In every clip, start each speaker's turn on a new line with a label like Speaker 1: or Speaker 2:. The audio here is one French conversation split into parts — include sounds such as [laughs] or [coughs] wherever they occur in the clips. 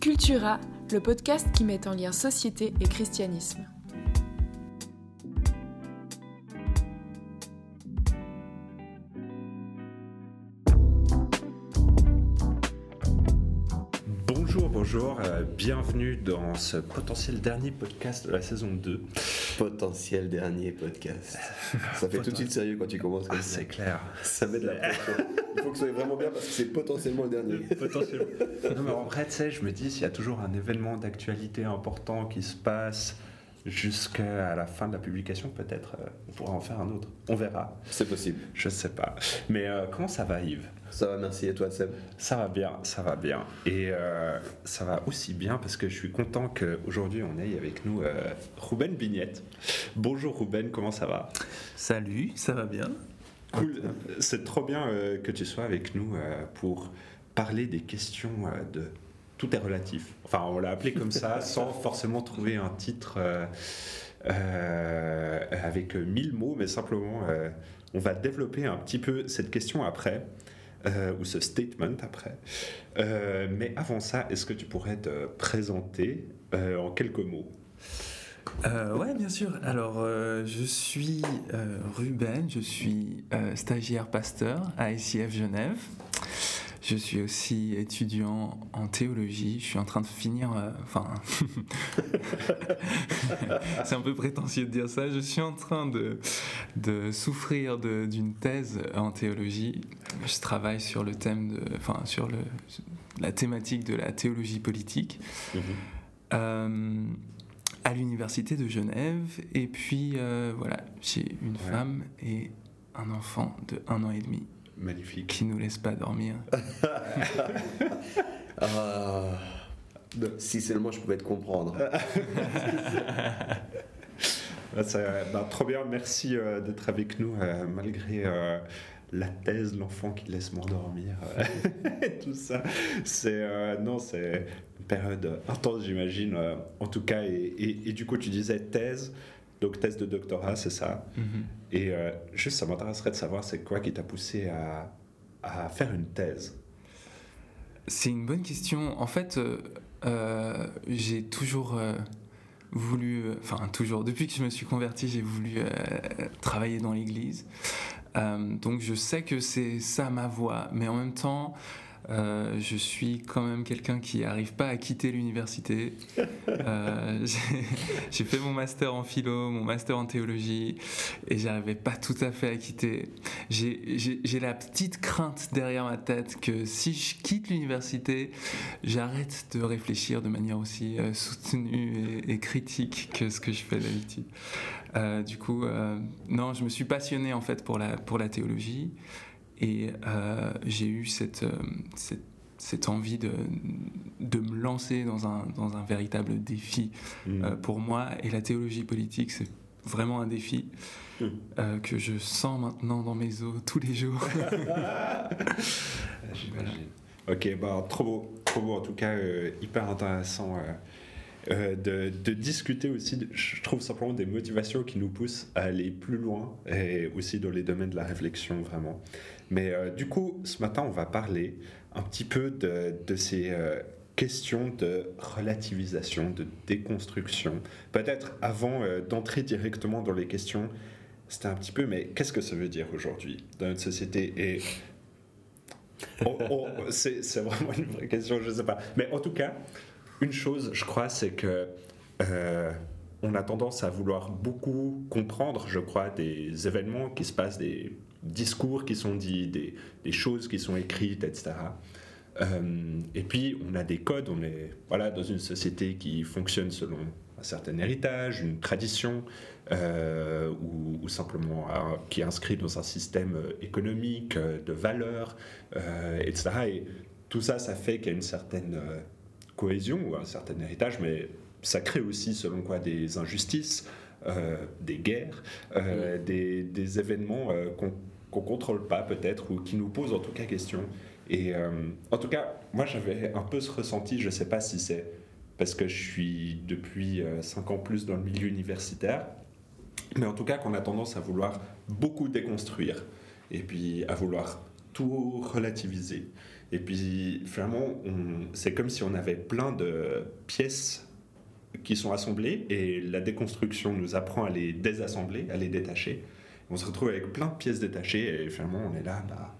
Speaker 1: Cultura, le podcast qui met en lien société et christianisme.
Speaker 2: Bonjour, bonjour, euh, bienvenue dans ce potentiel dernier podcast de la saison 2.
Speaker 3: Potentiel dernier podcast. Ça fait tout de suite sérieux quand tu commences comme
Speaker 2: Ah,
Speaker 3: ça.
Speaker 2: c'est clair.
Speaker 3: Ça met de la pression. Il faut que ce soit vraiment bien parce que c'est potentiellement le dernier.
Speaker 2: Potentiellement. Non, mais en vrai, tu sais, je me dis, s'il y a toujours un événement d'actualité important qui se passe jusqu'à la fin de la publication, peut-être euh, on pourra en faire un autre. On verra.
Speaker 3: C'est possible.
Speaker 2: Je sais pas. Mais euh, comment ça va, Yves?
Speaker 3: Ça va, merci. Et toi, Seb?
Speaker 2: Ça va bien, ça va bien. Et euh, ça va aussi bien parce que je suis content qu'aujourd'hui on ait avec nous euh, Ruben Bignette. Bonjour Ruben, comment ça va?
Speaker 4: Salut, ça va bien
Speaker 2: Cool, c'est trop bien euh, que tu sois avec nous euh, pour parler des questions euh, de tout est relatif. Enfin, on l'a appelé comme ça [laughs] sans forcément trouver un titre euh, avec mille mots, mais simplement euh, on va développer un petit peu cette question après. euh, ou ce statement après. Mais avant ça, est-ce que tu pourrais te présenter en quelques mots?
Speaker 4: Euh, Ouais, bien sûr. Alors, euh, je suis euh, Ruben, je suis euh, stagiaire pasteur à ICF Genève. Je suis aussi étudiant en théologie. Je suis en train de finir. Enfin, [laughs] c'est un peu prétentieux de dire ça. Je suis en train de, de souffrir de- d'une thèse en théologie. Je travaille sur le thème de, enfin, sur le, la thématique de la théologie politique. Euh, à l'université de Genève. Et puis euh, voilà, j'ai une
Speaker 2: Ouais.
Speaker 4: femme et un enfant de un an et demi
Speaker 2: Magnifique.
Speaker 4: qui nous laisse pas dormir. [laughs]
Speaker 3: Ah, Si seulement je pouvais te comprendre. [laughs]
Speaker 2: Ça- bah, trop bien, merci euh, d'être avec nous euh, malgré euh, la thèse, l'enfant qui laisse m'endormir, euh, [laughs] et tout ça. C'est euh, non, c'est une période intense, j'imagine. euh, en tout cas, et, et- et du coup, tu disais thèse, donc thèse de doctorat, c'est ça.
Speaker 4: Mhm.
Speaker 2: Et euh, juste, ça m'intéresserait de savoir, c'est quoi qui t'a poussé à, à faire une thèse?
Speaker 4: C'est une bonne question. En fait, j'ai toujours voulu, enfin toujours, depuis que je me suis converti, j'ai voulu euh, travailler dans l'Église. Euh, donc je sais que c'est ça ma voie, mais en même temps, euh, je suis quand même quelqu'un qui n'arrive pas à quitter l'université. Euh, [laughs] j'ai- fait mon master en philo, mon master en théologie, et j'arrivais pas tout à fait à quitter. J'ai- la petite crainte derrière ma tête que si je quitte l'université, j'arrête de réfléchir de manière aussi soutenue et, et critique que ce que je fais d'habitude. Euh, du coup, euh, non, je me suis passionné en fait pour la, pour la théologie et euh, j'ai eu cette, cette, cette envie de, de me lancer dans un, dans un véritable défi euh, pour moi. Et la théologie politique, c'est vraiment un défi
Speaker 3: Mm.
Speaker 4: euh, que je sens maintenant dans mes os tous les jours. [laughs]
Speaker 2: J'imagine. Ok, bah, trop beau, trop beau en tout cas, euh, hyper intéressant euh, de, de discuter aussi, de- je trouve simplement des motivations qui nous poussent à aller plus loin et aussi dans les domaines de la réflexion vraiment. Mais euh, du coup, ce matin, on va parler un petit peu de, de ces euh, questions de relativisation, de déconstruction. Peut-être avant d'entrer directement dans les questions, c'était un petit peu, mais qu'est-ce que ça veut dire aujourd'hui dans notre société et [laughs] c'est vraiment une vraie question, je ne sais pas. Mais en tout cas, une chose, je crois, c'est que euh, on a tendance à vouloir beaucoup comprendre, je crois, des événements qui se passent, des discours qui sont dits, des, choses qui sont écrites, etc. Euh, et puis, on a des codes, on est voilà, dans une société qui fonctionne selon un certain héritage, une tradition, euh, ou, simplement qui est inscrit dans un système économique, de valeurs, etc. Et tout ça, ça fait qu'il y a une certaine cohésion ou un certain héritage, mais ça crée aussi, selon quoi, des injustices, euh, des guerres, euh, des, des événements euh, qu'on qu'on contrôle pas peut-être ou qui nous posent en tout cas question. Et en tout cas, moi j'avais un peu ce ressenti, je sais pas si c'est parce que je suis depuis 5 ans plus dans le milieu universitaire, mais en tout cas qu'on a tendance à vouloir beaucoup déconstruire et puis à vouloir tout relativiser. Et puis finalement, c'est comme si on avait plein de pièces qui sont assemblées et la déconstruction nous apprend à les désassembler, à les détacher. On se retrouve avec plein de pièces détachées et finalement on est là, bah,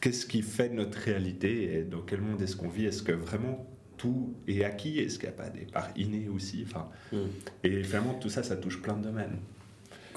Speaker 2: qu'est-ce qui fait notre réalité et dans quel monde est-ce qu'on vit? Est-ce que vraiment tout est acquis? Est-ce qu'il n'y a pas des parts innées aussi? Enfin,
Speaker 3: Mm.
Speaker 2: Et finalement tout ça, ça touche plein de domaines.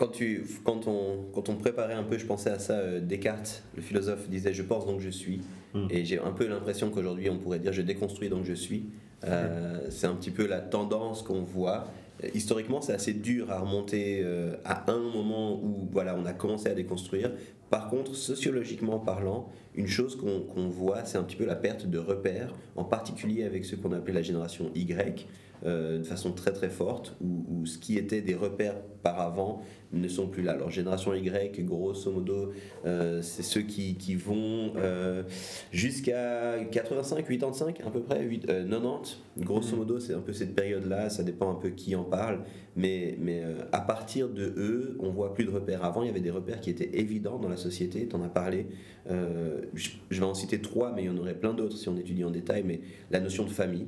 Speaker 3: Quand, tu, quand, on, quand on préparait un peu, je pensais à ça, euh, Descartes, le philosophe, disait Je pense donc je suis.
Speaker 2: Mm.
Speaker 3: Et j'ai un peu l'impression qu'aujourd'hui, on pourrait dire Je déconstruis donc je suis. Euh, C'est un petit peu la tendance qu'on voit. Euh, Historiquement, c'est assez dur à remonter euh, à un moment où voilà, on a commencé à déconstruire. Par contre, sociologiquement parlant, une chose qu'on qu'on voit, c'est un petit peu la perte de repères, en particulier avec ce qu'on appelait la génération Y, euh, de façon très très forte, où, où ce qui était des repères par avant ne sont plus là. Alors, génération Y, grosso modo, euh, c'est ceux qui, qui vont euh, jusqu'à 85, 85 à peu près, 8, euh, 90. Grosso modo, c'est un peu cette période-là, ça dépend un peu qui en parle, mais, mais à partir de eux, on voit plus de repères. Avant, il y avait des repères qui étaient évidents dans la société, tu en as parlé. Je, je vais en citer trois, mais il y en aurait plein d'autres si on étudie en détail, mais la notion de famille,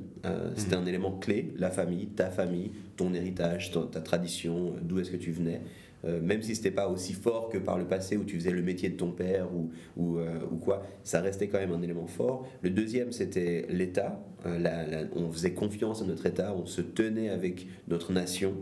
Speaker 3: c'était un élément clé, la famille, ta famille, ton héritage, ta tradition, d'où est-ce que tu venais. Euh, même si c'était pas aussi fort que par le passé où tu faisais le métier de ton père ou, ou, euh, ou quoi, ça restait quand même un élément fort. Le deuxième, c'était l'État. Euh, on faisait confiance à notre État, on se tenait avec notre nation.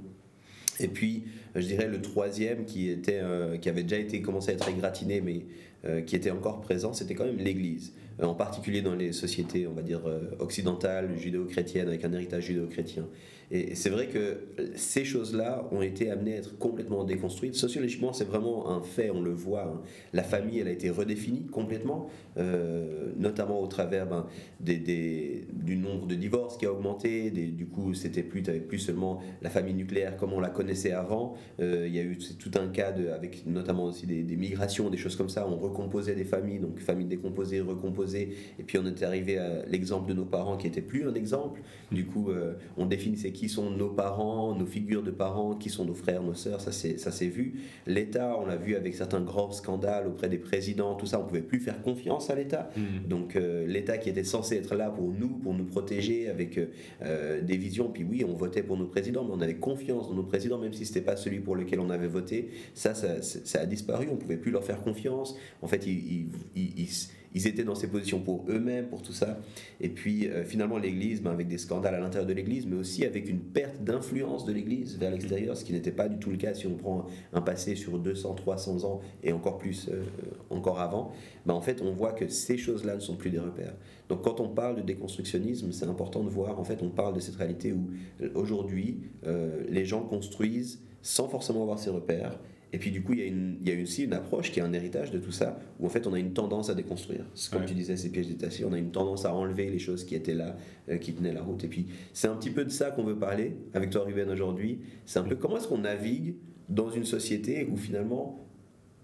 Speaker 3: Et puis, euh, je dirais le troisième qui, était, euh, qui avait déjà été commencé à être égratigné, mais euh, qui était encore présent, c'était quand même l'Église. Euh, en particulier dans les sociétés, on va dire, euh, occidentales, judéo-chrétiennes, avec un héritage judéo-chrétien. Et, c'est vrai que ces choses-là ont été amenées à être complètement déconstruites. Sociologiquement, c'est vraiment un fait, on le voit. hein. La famille, elle a été redéfinie complètement, euh, notamment au travers ben, des, des- du nombre de divorces qui a augmenté. Du coup, c'était plus, plus seulement la famille nucléaire comme on la connaissait avant. Euh, il y a eu tout un cas de, avec notamment aussi des, migrations, des choses comme ça. On recomposait des familles, donc familles décomposées, recomposées. Et puis on était arrivé à l'exemple de nos parents qui était plus un exemple. Du coup, euh, on définissait qui sont nos parents, nos figures de parents, qui sont nos frères, nos sœurs. Ça, s'est vu. L'État, on l'a vu avec certains grands scandales auprès des présidents, tout ça. On pouvait plus faire confiance à l'État. Donc euh, l'État qui était censé être là pour nous, pour nous protéger avec euh, euh, des visions, puis oui, on votait pour nos présidents, mais on avait confiance dans nos présidents, même si c'était pas celui pour lequel on avait voté. Ça, ça, ça a disparu, on pouvait plus leur faire confiance. En fait, ils, ils- ils- ils- ils étaient dans ces positions pour eux-mêmes, pour tout ça. Et puis euh, finalement, l'Église, ben, avec des scandales à l'intérieur de l'Église, mais aussi avec une perte d'influence de l'Église vers l'extérieur, ce qui n'était pas du tout le cas si on prend un passé sur 200, 300 ans et encore plus, euh, encore avant. Ben, en fait, on voit que ces choses-là ne sont plus des repères. Donc quand on parle de déconstructionnisme, c'est important de voir, en fait, on parle de cette réalité où euh, aujourd'hui, euh, les gens construisent sans forcément avoir ces repères. Et puis du coup, il y, a une, il y a aussi une approche qui est un héritage de tout ça, où en fait on a une tendance à déconstruire. Comme
Speaker 2: Ouais.
Speaker 3: tu disais, ces pièges détachés, on a une tendance à enlever les choses qui étaient là, euh, qui tenaient la route. Et puis c'est un petit peu de ça qu'on veut parler avec toi, Ruben, aujourd'hui. C'est un peu comment est-ce qu'on navigue dans une société où finalement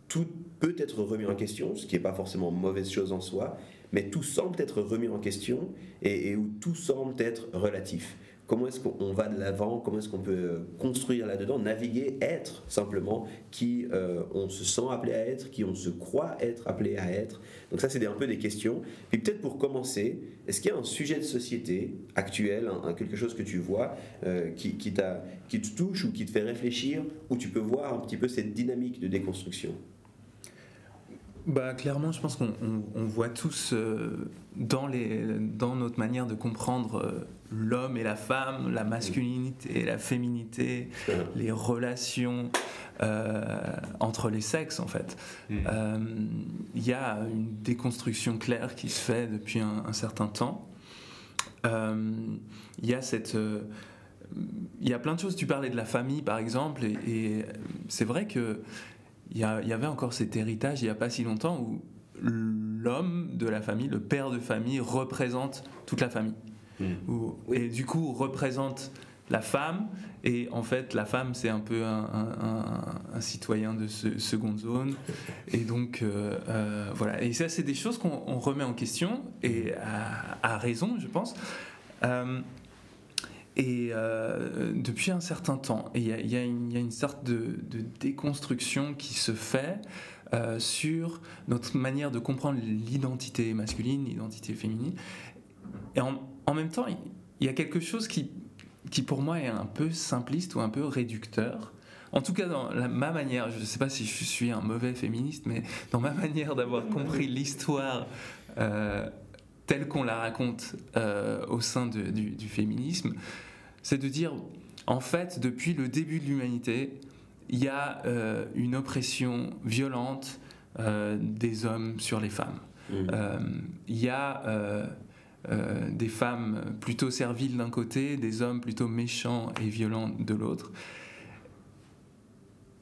Speaker 3: tout peut être remis en question, ce qui n'est pas forcément mauvaise chose en soi, mais tout semble être remis en question et, et où tout semble être relatif. Comment est-ce qu'on va de l'avant? Comment est-ce qu'on peut euh, construire là-dedans, naviguer, être simplement qui euh, on se sent appelé à être, qui on se croit être appelé à être. Donc ça, c'est un peu des questions. Puis peut-être pour commencer, est-ce qu'il y a un sujet de société actuel, quelque chose que tu vois euh, qui, qui te touche ou qui te fait réfléchir, où tu peux voir un petit peu cette dynamique de déconstruction?
Speaker 4: Bah, clairement, je pense qu'on on- on voit tous euh, dans, les, dans notre manière de comprendre euh, l'homme et la femme, la masculinité et la féminité, les relations euh, entre les sexes, en fait. Il y a une déconstruction claire qui se fait depuis un, un certain temps. Il y a cette. il y a plein de choses. Tu parlais de la famille, par exemple, et, et c'est vrai que il y, avait encore cet héritage il n'y a pas si longtemps où l'homme de la famille, le père de famille, représente toute la famille.
Speaker 2: Mm.
Speaker 3: Oui.
Speaker 4: Et du coup, représente la femme. Et en fait, la femme, c'est un peu un, un- un- un citoyen de ce- seconde zone. [laughs] Et donc, euh, euh, voilà. Et ça, c'est des choses qu'on on remet en question, et à, à raison, je pense. Euh, et euh, depuis un certain temps, il y, a- une- sorte de, déconstruction qui se fait euh, sur notre manière de comprendre l'identité masculine, l'identité féminine. Et en, en, même temps, il y a quelque chose qui, qui pour moi est un peu simpliste ou un peu réducteur. En tout cas, dans ma manière, je ne sais pas si je suis un mauvais féministe, mais dans ma [laughs] manière d'avoir compris l'histoire euh, telle qu'on la raconte euh, au sein de, du, du, féminisme, c'est de dire, en fait, depuis le début de l'humanité, il y a euh, une oppression violente euh, des hommes sur les femmes.
Speaker 3: Mmh.
Speaker 4: Il y a des femmes plutôt serviles d'un côté, des hommes plutôt méchants et violents de l'autre.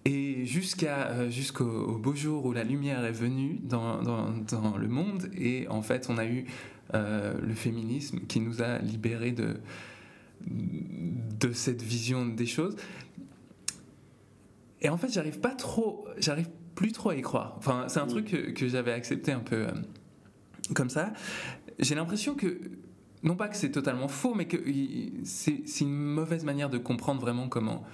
Speaker 4: Et jusqu'à jusqu'au beau jour où la lumière est venue dans, dans, dans, le monde, et en fait on a eu le féminisme qui nous a libérés de, de cette vision des choses. Et en fait, j'arrive pas trop, j'arrive plus trop à y croire. Enfin, c'est un truc que, que j'avais accepté un peu euh, comme ça. J'ai l'impression que, non pas que c'est totalement faux, mais que c'est une mauvaise manière de comprendre vraiment comment,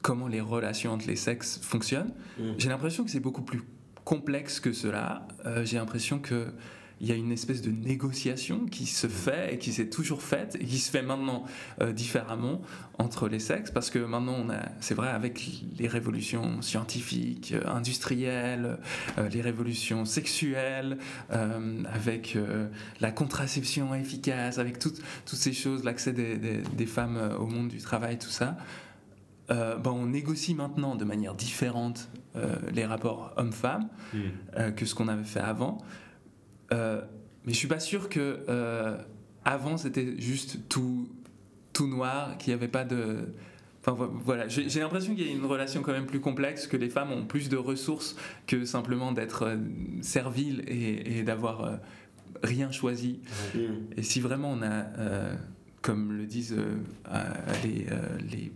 Speaker 4: comment les relations entre les sexes fonctionnent.
Speaker 3: Mmh.
Speaker 4: J'ai l'impression que c'est beaucoup plus complexe que cela. Euh, J'ai l'impression que il y a une espèce de négociation qui se fait et qui s'est toujours faite et qui se fait maintenant euh, différemment entre les sexes parce que maintenant on a c'est vrai avec les révolutions scientifiques euh, industrielles euh, les révolutions sexuelles avec la contraception efficace avec toutes toutes ces choses l'accès des, des, des, femmes au monde du travail tout ça ben on négocie maintenant de manière différente les rapports hommes-femmes mmh. que ce qu'on avait fait avant euh, mais je suis pas sûr que euh, avant c'était juste tout, tout noir, qu'il n'y avait pas de. Enfin voilà, j'ai l'impression qu'il y a une relation quand même plus complexe, que les femmes ont plus de ressources que simplement d'être euh, serviles et, et d'avoir euh, rien choisi.
Speaker 3: Mmh.
Speaker 4: Et si vraiment on a, euh, comme le disent les, les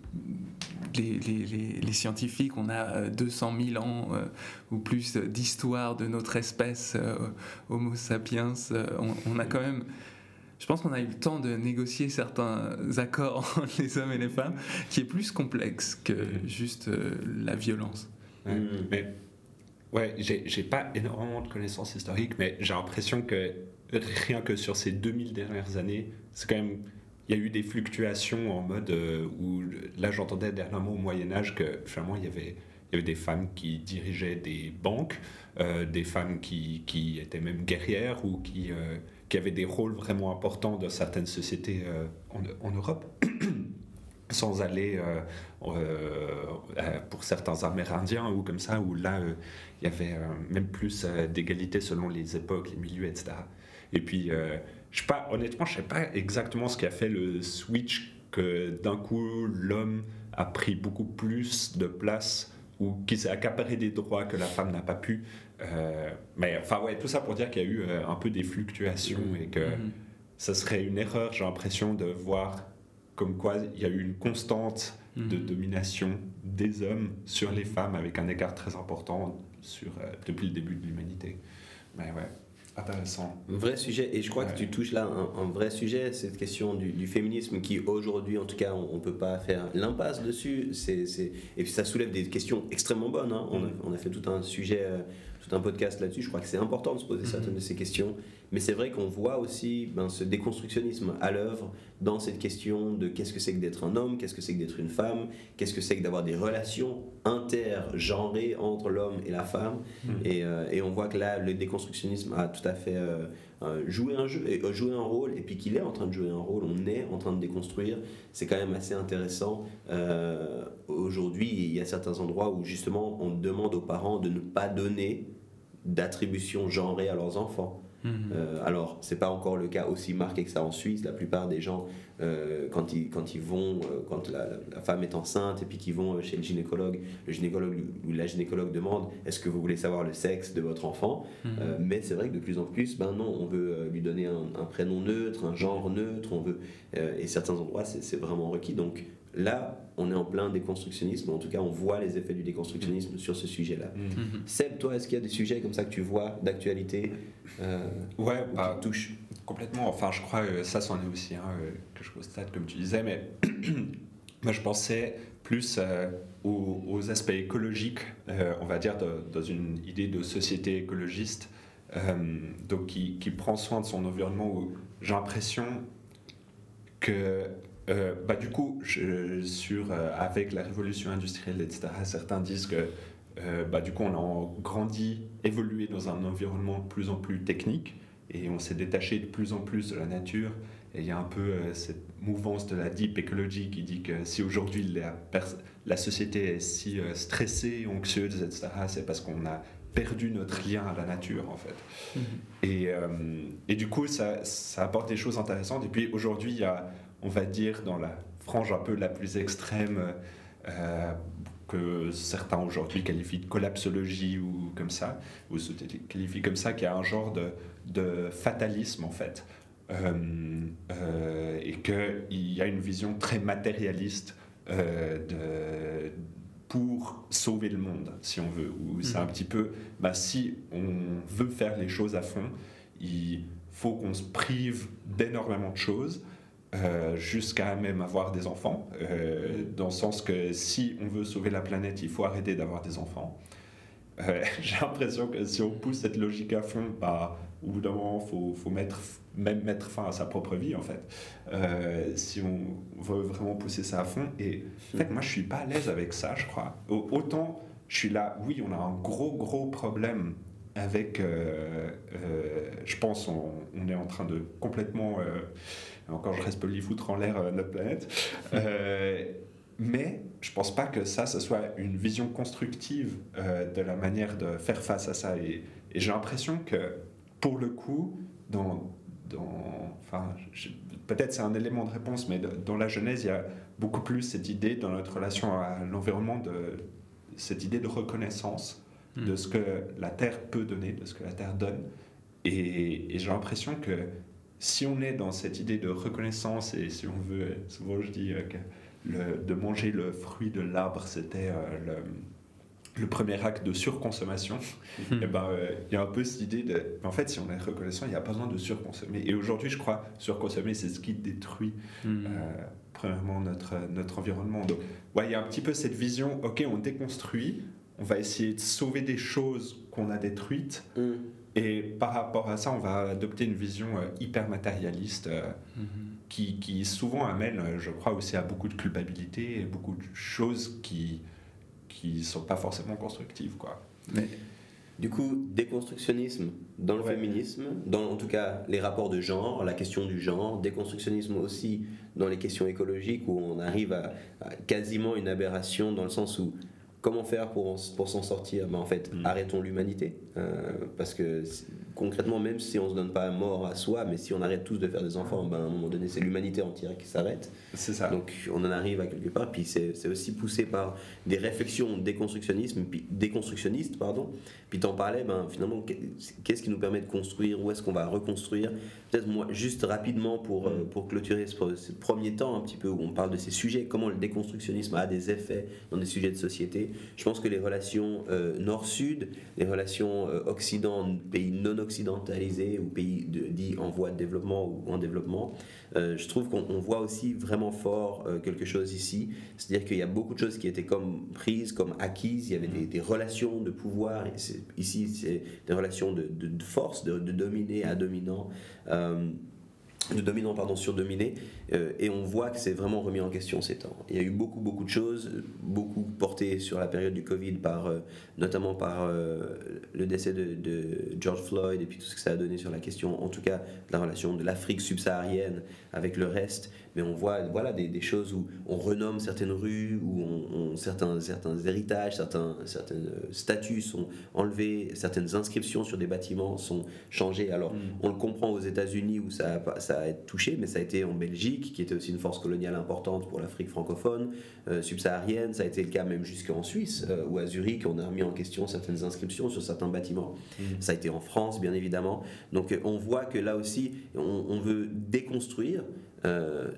Speaker 4: les, les, les, scientifiques, on a 200 000 ans euh, ou plus d'histoire de notre espèce euh, Homo sapiens. Euh, on, on, a quand même. Je pense qu'on a eu le temps de négocier certains accords [laughs] entre les hommes et les femmes qui est plus complexe que juste la violence.
Speaker 2: Ouais, mais ouais, j'ai pas énormément de connaissances historiques, mais j'ai l'impression que rien que sur ces 2000 dernières années, c'est quand même il y a eu des fluctuations en mode euh, où là j'entendais dernièrement au Moyen Âge que finalement il y avait, il y avait des femmes qui dirigeaient des banques, euh, des femmes qui, qui, étaient même guerrières ou qui, euh, qui avaient des rôles vraiment importants dans certaines sociétés en, en, Europe. [clears throat] sans aller pour certains Amérindiens ou comme ça, où là il y avait même plus d'égalité selon les époques, les milieux, etc. Et puis je sais pas, honnêtement, je sais pas exactement ce qui a fait le switch que d'un coup l'homme a pris beaucoup plus de place ou qui s'est accaparé des droits que la femme n'a pas pu. Euh, mais enfin ouais, tout ça pour dire qu'il y a eu euh, un peu des fluctuations mmh. et que mmh. ça serait une erreur, j'ai l'impression, de voir comme quoi il y a eu une constante mmh. de domination des hommes sur les femmes avec un écart très important sur, euh, depuis le début de l'humanité. Mais ouais intéressant.
Speaker 3: Un vrai sujet, et je crois ouais. que tu touches là un, un, vrai sujet, cette question du, du féminisme qui aujourd'hui, en tout cas, on ne peut pas faire l'impasse dessus. Et puis ça soulève des questions extrêmement bonnes. Hein. On, a, on, a, fait tout un sujet, euh, tout un podcast là-dessus. Je crois que c'est important de se poser mm-hmm. certaines de ces questions. Mais c'est vrai qu'on voit aussi ben, ce déconstructionnisme à l'œuvre dans cette question de qu'est-ce que c'est que d'être un homme, qu'est-ce que c'est que d'être une femme, qu'est-ce que c'est que d'avoir des relations intergenrées entre l'homme et la femme. Mmh. Et, euh, et, on voit que là, le déconstructionnisme a tout à fait euh, joué un jeu, euh, joué un rôle, et puis qu'il est en train de jouer un rôle, on est en train de déconstruire. C'est quand même assez intéressant. Euh, aujourd'hui, il y a certains endroits où justement on demande aux parents de ne pas donner d'attribution genrée à leurs enfants. Euh, alors, c'est pas encore le cas aussi marqué que ça en Suisse. La plupart des gens, euh, quand, ils, quand ils vont, euh, quand la, la, femme est enceinte et puis qu'ils vont chez le gynécologue, le gynécologue ou la gynécologue demande est-ce que vous voulez savoir le sexe de votre enfant -hmm. Mais c'est vrai que de plus en plus, ben non, on veut lui donner un, un prénom neutre, un genre neutre, on veut, et certains endroits, c'est vraiment requis. Donc, Là, on est en plein déconstructionnisme, en tout cas, on voit les effets du déconstructionnisme mmh. sur ce sujet-là. Mmh. Seb, toi, est-ce qu'il y a des sujets comme ça que tu vois d'actualité euh,
Speaker 2: Ouais, bah, touche complètement. Enfin, je crois que ça, c'en est aussi un hein, que je constate, comme tu disais, mais [clears throat] moi, je pensais plus aux, aspects écologiques, on va dire, dans une idée de société écologiste, donc qui, qui, prend soin de son environnement, où j'ai l'impression que euh, bah, du coup, sur, euh, avec la révolution industrielle, etc., certains disent que euh, bah, du coup, on a grandi, évolué dans un environnement de plus en plus technique et on s'est détaché de plus en plus de la nature. Et il y a un peu cette mouvance de la deep ecology qui dit que si aujourd'hui la, la, société est si stressée, anxieuse, etc., c'est parce qu'on a perdu notre lien à la nature en fait. Mm-hmm. Et, et, du coup, ça, ça apporte des choses intéressantes. Et puis aujourd'hui, il y a on va dire, dans la frange un peu la plus extrême euh, que certains aujourd'hui qualifient de collapsologie ou comme ça, ou se qualifient comme ça, qui a un genre de, fatalisme en fait. Euh, euh, et qu'il y a une vision très matérialiste de, pour sauver le monde, si on veut. Ou c'est un mmh. petit peu, bah, si on veut faire les choses à fond, il faut qu'on se prive d'énormément de choses euh, jusqu'à même avoir des enfants, euh, dans le sens que si on veut sauver la planète, il faut arrêter d'avoir des enfants. Euh, [laughs] j'ai l'impression que si on pousse cette logique à fond, bah, au bout d'un moment, il faut, faut, mettre, même mettre fin à sa propre vie, en fait. si on veut vraiment pousser ça à fond. Et en fait, moi, je suis pas à l'aise avec ça, je crois. Autant, je suis là, oui, on a un gros, gros problème avec, je pense, on, on, est en train de complètement encore je reste poli, foutre en l'air euh, notre planète. [laughs] Euh, mais je pense pas que ça, ce soit une vision constructive euh, de la manière de faire face à ça. Et, j'ai l'impression que, pour le coup, dans, dans enfin, peut-être c'est un élément de réponse, mais dans la Genèse, il y a beaucoup plus cette idée dans notre relation à l'environnement de cette idée de reconnaissance de hmm. ce que la Terre peut donner, de ce que la Terre donne. Et, et j'ai l'impression que si on est dans cette idée de reconnaissance, et si on veut, souvent je dis euh, que le, de manger le fruit de l'arbre, c'était euh, le, premier acte de surconsommation, hmm. et eh ben euh, il y a un peu cette idée de. En fait, si on est reconnaissant, il n'y a pas besoin de surconsommer. Et aujourd'hui, je crois, surconsommer, c'est ce qui détruit. Hmm. premièrement notre, notre environnement. Donc, ouais, il y a un petit peu cette vision, ok, on déconstruit, on va essayer de sauver des choses qu'on a détruites, hmm. Et par rapport à ça, on va adopter une vision euh, hyper matérialiste euh, mhm. qui, qui, souvent amène, euh, je crois, aussi à beaucoup de culpabilité et beaucoup de choses qui qui sont pas forcément constructives, quoi.
Speaker 3: Mais du coup, déconstructionnisme dans le féminisme, dans en tout cas les rapports de genre, la question du genre, déconstructionnisme aussi dans les questions écologiques où on arrive à, à quasiment une aberration dans le sens où comment faire pour, pour s'en sortir? Ben, En fait, mm. arrêtons l'humanité. Euh, parce que concrètement, même si on se donne pas mort à soi, mais si on arrête tous de faire des enfants, ben, à un moment donné, c'est l'humanité entière qui s'arrête.
Speaker 2: C'est ça.
Speaker 3: Donc on en arrive à quelque part. Puis c'est aussi poussé par des réflexions déconstructionnisme, puis, déconstructionnistes. Pardon. Puis t'en parlais, ben, finalement, qu'est-ce qui nous permet de construire? Où est-ce qu'on va reconstruire? Peut-être moi, juste rapidement pour, euh, pour clôturer ce, premier temps, un petit peu où on parle de ces sujets, comment le déconstructionnisme a des effets dans des sujets de société. Je pense que les relations euh, nord-sud, les relations euh, occident, pays non occidentalisés ou pays de, dits en voie de développement ou en développement, euh, je trouve qu'on voit aussi vraiment fort euh, quelque chose ici. C'est-à-dire qu'il y a beaucoup de choses qui étaient comme prises, comme acquises. Il y avait des, relations de pouvoir. Ici, c'est des relations de, force, de, de, dominé à dominant. Euh, de dominant pardon sur dominé euh, et on voit que c'est vraiment remis en question ces temps. Il y a eu beaucoup beaucoup de choses, beaucoup portées sur la période du Covid par euh, notamment par euh, le décès de, George Floyd et puis tout ce que ça a donné sur la question en tout cas de la relation de l'Afrique subsaharienne avec le reste, mais on voit voilà des, choses où on renomme certaines rues, où on, certains certains héritages, certains certains statuts sont enlevés, certaines inscriptions sur des bâtiments sont changées. Alors mm. on le comprend aux États-Unis où ça a, ça a été touché, mais ça a été en Belgique, qui était aussi une force coloniale importante pour l'Afrique francophone, euh, subsaharienne. Ça a été le cas même jusqu'en Suisse, euh, où à Zurich, on a remis en question certaines inscriptions sur certains bâtiments. Mmh. Ça a été en France, bien évidemment. Donc euh, on voit que là aussi, on, veut déconstruire.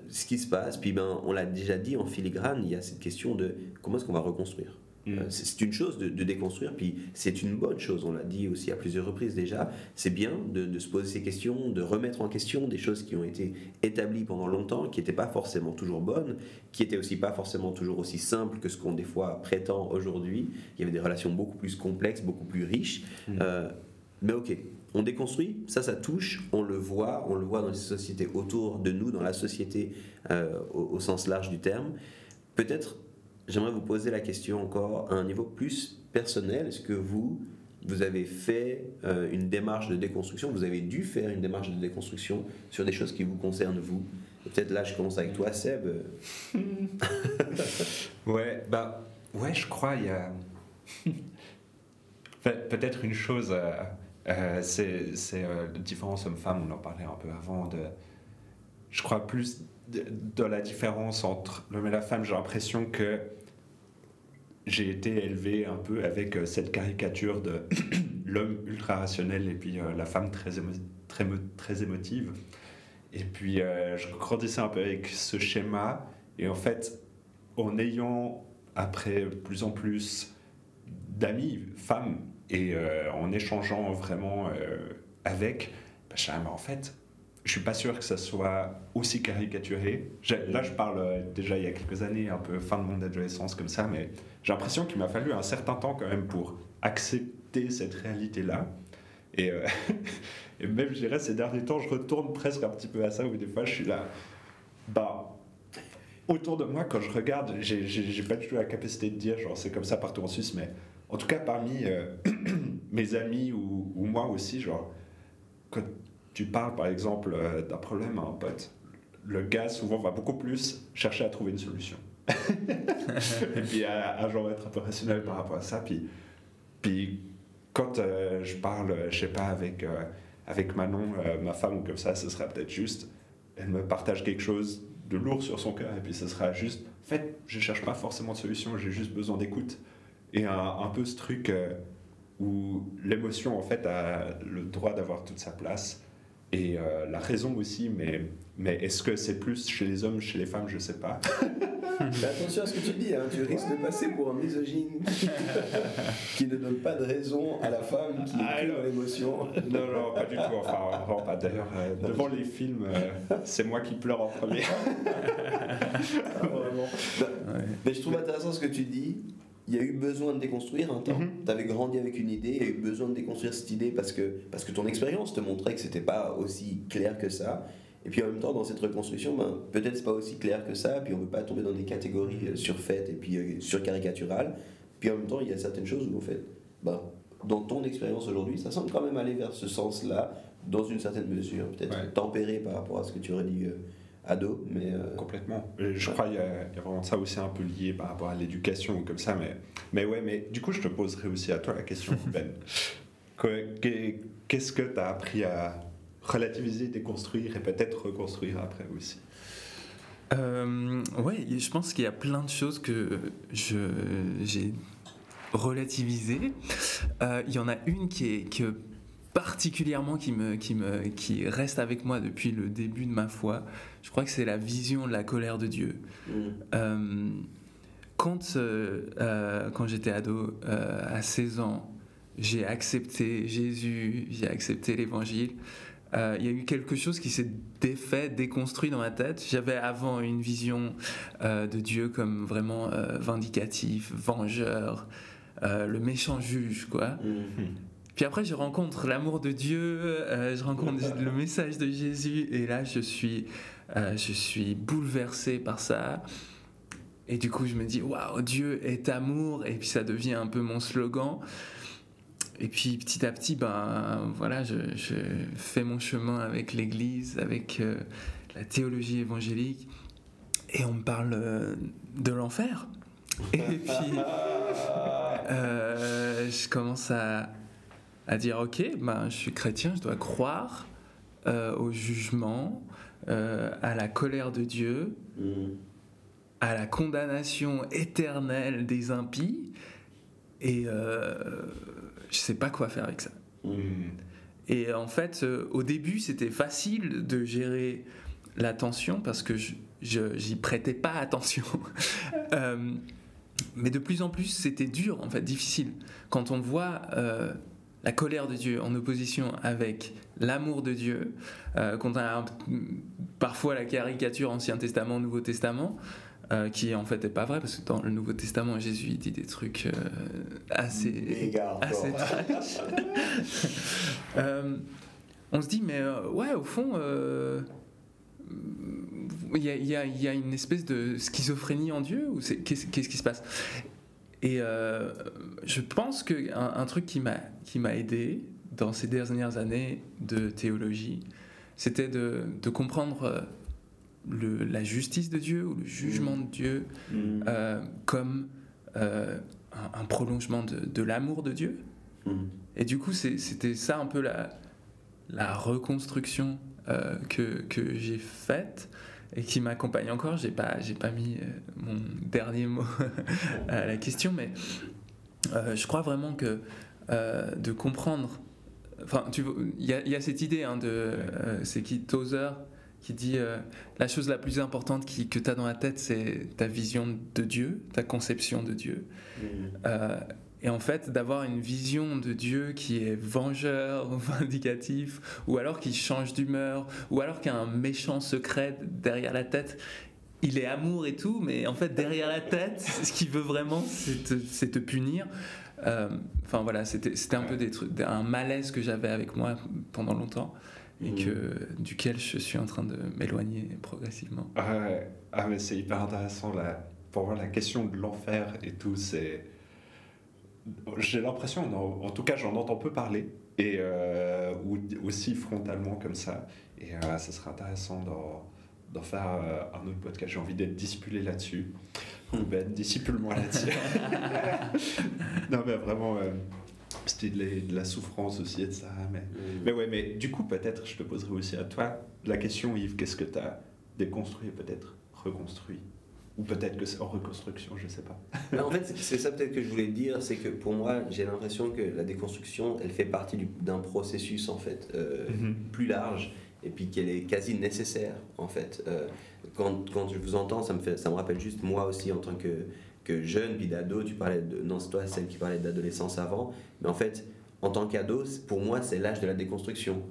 Speaker 3: Ce qui se passe. Puis ben, on l'a déjà dit en filigrane, il y a cette question de comment est-ce qu'on va reconstruire. Euh, c'est une chose de, de déconstruire, puis c'est une bonne chose, on l'a dit aussi à plusieurs reprises déjà. C'est bien de, de se poser ces questions, de remettre en question des choses qui ont été établies pendant longtemps, qui n'étaient pas forcément toujours bonnes, qui étaient aussi pas forcément toujours aussi simples que ce qu'on des fois prétend aujourd'hui. Il y avait des relations beaucoup plus complexes, beaucoup plus riches. Euh, mais ok, on déconstruit, ça, ça touche, on le voit, on le voit dans les sociétés autour de nous, dans la société euh, au, sens large du terme. Peut-être, j'aimerais vous poser la question encore à un niveau plus personnel. Est-ce que vous, vous avez fait euh, une démarche de déconstruction, vous avez dû faire une démarche de déconstruction sur des choses qui vous concernent vous Peut-être là, je commence avec toi, Seb. [laughs]
Speaker 2: Ouais, bah, ouais, je crois, il y a. Pe- [laughs] Peut-être une chose, euh, euh, c'est euh, différence homme-femme, on en parlait un peu avant, de, je crois plus de, la différence entre l'homme et la femme. J'ai l'impression que j'ai été élevé un peu avec euh, cette caricature de [coughs] l'homme ultra rationnel et puis euh, la femme très, très, très émotive. Et puis euh, je grandissais un peu avec ce schéma. Et en fait, en ayant après plus en plus d'amis femmes et euh, en échangeant vraiment euh, avec, bah, je en fait, je suis pas sûr que ça soit aussi caricaturé. Là, je parle euh, déjà il y a quelques années, un peu fin de mon adolescence comme ça, mais j'ai l'impression qu'il m'a fallu un certain temps quand même pour accepter cette réalité-là. Et, [laughs] même, je dirais, ces derniers temps, je retourne presque un petit peu à ça, où des fois, je suis là, bah, autour de moi, quand je regarde, j'ai pas du tout la capacité de dire, genre, c'est comme ça partout en Suisse, mais en tout cas, parmi euh, [clears throat] mes amis ou, moi aussi, genre, quand tu parles, par exemple, euh, d'un problème à un pote, le gars, souvent, va beaucoup plus chercher à trouver une solution. [laughs] et puis à, genre être un peu rationnel par rapport à ça. Puis, puis quand euh, je parle, je sais pas, avec, avec Manon, ma femme ou comme ça, ce sera peut-être juste, elle me partage quelque chose de lourd sur son cœur et puis ce sera juste, en fait, je cherche pas forcément de solution, j'ai juste besoin d'écoute. Et un, un peu ce truc euh, où l'émotion, en fait, a le droit d'avoir toute sa place. Et euh, la raison aussi, mais, mais est-ce que c'est plus chez les hommes, chez les femmes, je sais pas. [laughs]
Speaker 3: Fais attention à ce que tu dis, hein, tu risques de passer pour un misogyne [laughs] qui ne donne pas de raison à la femme qui
Speaker 2: Ah,
Speaker 3: est dans l'émotion.
Speaker 2: Non, non, pas du tout. Enfin, vraiment pas. D'ailleurs, euh, devant les films, c'est moi qui pleure en premier. [laughs]
Speaker 3: Vraiment.
Speaker 4: Ouais.
Speaker 3: Mais je trouve intéressant ce que tu dis. Il y a eu besoin de déconstruire un temps.
Speaker 2: Mhm.
Speaker 3: Tu avais grandi avec une idée, il y a eu besoin de déconstruire cette idée parce que, parce que ton expérience te montrait que c'était pas aussi clair que ça. Et puis en même temps, dans cette reconstruction, ben, peut-être c'est pas aussi clair que ça, puis on ne veut pas tomber dans des catégories euh, surfaites et puis euh, surcaricaturales. Puis en même temps, il y a certaines choses où, en fait, ben, dans ton expérience aujourd'hui, ça semble quand même aller vers ce sens-là, dans une certaine mesure, peut-être
Speaker 2: Ouais.
Speaker 3: tempéré par rapport à ce que tu aurais dit euh, ado, mais. euh,
Speaker 2: Complètement. Je crois qu'il y, a il y a vraiment ça aussi un peu lié par rapport à l'éducation ou comme ça. Mais, mais ouais, mais du coup, je te poserai aussi à toi la question, [laughs] Ben. Que- que- Qu'est-ce que tu as appris à relativiser, déconstruire et peut-être reconstruire après aussi?
Speaker 4: Euh, ouais, je pense qu'il y a plein de choses que je, j'ai relativisées. Euh, Il y en a une qui est que particulièrement qui me, qui me qui reste avec moi depuis le début de ma foi. Je crois que c'est la vision de la colère de Dieu.
Speaker 3: mm.
Speaker 4: Euh, quand euh, euh, quand j'étais ado, à 16 ans, j'ai accepté Jésus, j'ai accepté l'Évangile. Euh, Il y a eu quelque chose qui s'est défait, déconstruit dans ma tête. J'avais avant une vision euh, de Dieu comme vraiment euh, vindicatif, vengeur, le méchant juge, quoi.
Speaker 3: Mm.
Speaker 4: Puis après, je rencontre l'amour de Dieu, euh, je rencontre [laughs] le message de Jésus, et là, je suis, euh, je suis bouleversé par ça. Et du coup, je me dis, waouh, Dieu est amour, et puis ça devient un peu mon slogan. Et puis petit à petit, ben voilà, je, je fais mon chemin avec l'Église, avec euh, la théologie évangélique, et on me parle euh, de l'enfer. Et puis, [laughs] euh, je commence à, à dire ok, ben, je suis chrétien, je dois croire euh, au jugement, euh, à la colère de Dieu,
Speaker 3: Mm.
Speaker 4: à la condamnation éternelle des impies, et euh, je sais pas quoi faire avec ça.
Speaker 3: Mm.
Speaker 4: Et en fait, euh, au début, c'était facile de gérer l'attention parce que je, je- j'y prêtais pas [laughs] attention. [laughs] Euh, mais de plus en plus, c'était dur, en fait, difficile. Quand on voit euh, la colère de Dieu en opposition avec l'amour de Dieu, euh, quand on a parfois la caricature Ancien Testament, Nouveau Testament, euh, qui en fait n'est pas vrai, parce que dans le Nouveau Testament, Jésus dit des trucs assez, assez trash. [laughs] [laughs] on se dit, mais ouais, au fond il y, a, une espèce de schizophrénie en Dieu ou qu'est-ce, qui se passe? Et euh, je pense qu'un un truc qui m'a, aidé dans ces dernières années de théologie, c'était de, de comprendre euh, le, la justice de Dieu ou le jugement de Dieu mm. euh, comme un, prolongement de, de l'amour de Dieu. Mm. Et du coup, c'était ça un peu la, la reconstruction que, que j'ai faite et qui m'accompagne encore. J'ai pas, j'ai pas mis euh, mon dernier mot [laughs] à la question, mais euh, je crois vraiment que euh, de comprendre. Enfin, il y, y, a cette idée hein, de. c'est qui Tozer qui dit la chose la plus importante qui, que tu as dans la tête, c'est ta vision de Dieu, ta conception de Dieu. Mmh. Et en fait, d'avoir une vision de Dieu qui est vengeur, [laughs] vindicatif, ou alors qui change d'humeur, ou alors qu'il y a un méchant secret derrière la tête. Il est amour et tout, mais en fait, derrière la tête, [laughs] ce qu'il veut vraiment, c'est te, punir. Euh, enfin voilà, c'était un peu des trucs, un malaise que j'avais avec moi pendant longtemps et que, mmh. duquel je suis en train de m'éloigner progressivement.
Speaker 2: Ah, ah mais c'est hyper intéressant là. Pour moi, la question de l'enfer et tout, c'est j'ai l'impression, en, tout cas j'en entends peu parler, et euh, ou, aussi frontalement comme ça. Et euh, ça serait intéressant d'en faire euh, un autre podcast. J'ai envie d'être discipulé là-dessus. Ben, discipule-moi là-dessus. [laughs] non, mais vraiment, c'était de, la souffrance aussi et ça. Mais, mm. mais ouais, mais du coup, peut-être je te poserai aussi à toi la question, Yves, qu'est-ce que tu as déconstruit, peut-être reconstruit? Ou peut-être que c'est en reconstruction, je ne sais pas. [laughs]
Speaker 3: en fait, c'est ça peut-être que je voulais dire, c'est que pour moi, j'ai l'impression que la déconstruction, elle fait partie d'un processus en fait euh, mhm. plus large et puis qu'elle est quasi nécessaire en fait. Euh, quand, quand, je vous entends, ça me, fait, ça me rappelle juste moi aussi en tant que, que jeune, puis d'ado, tu parlais de... Non, c'est toi celle qui parlait d'adolescence avant, mais en fait, en tant qu'ado, pour moi, c'est l'âge de la déconstruction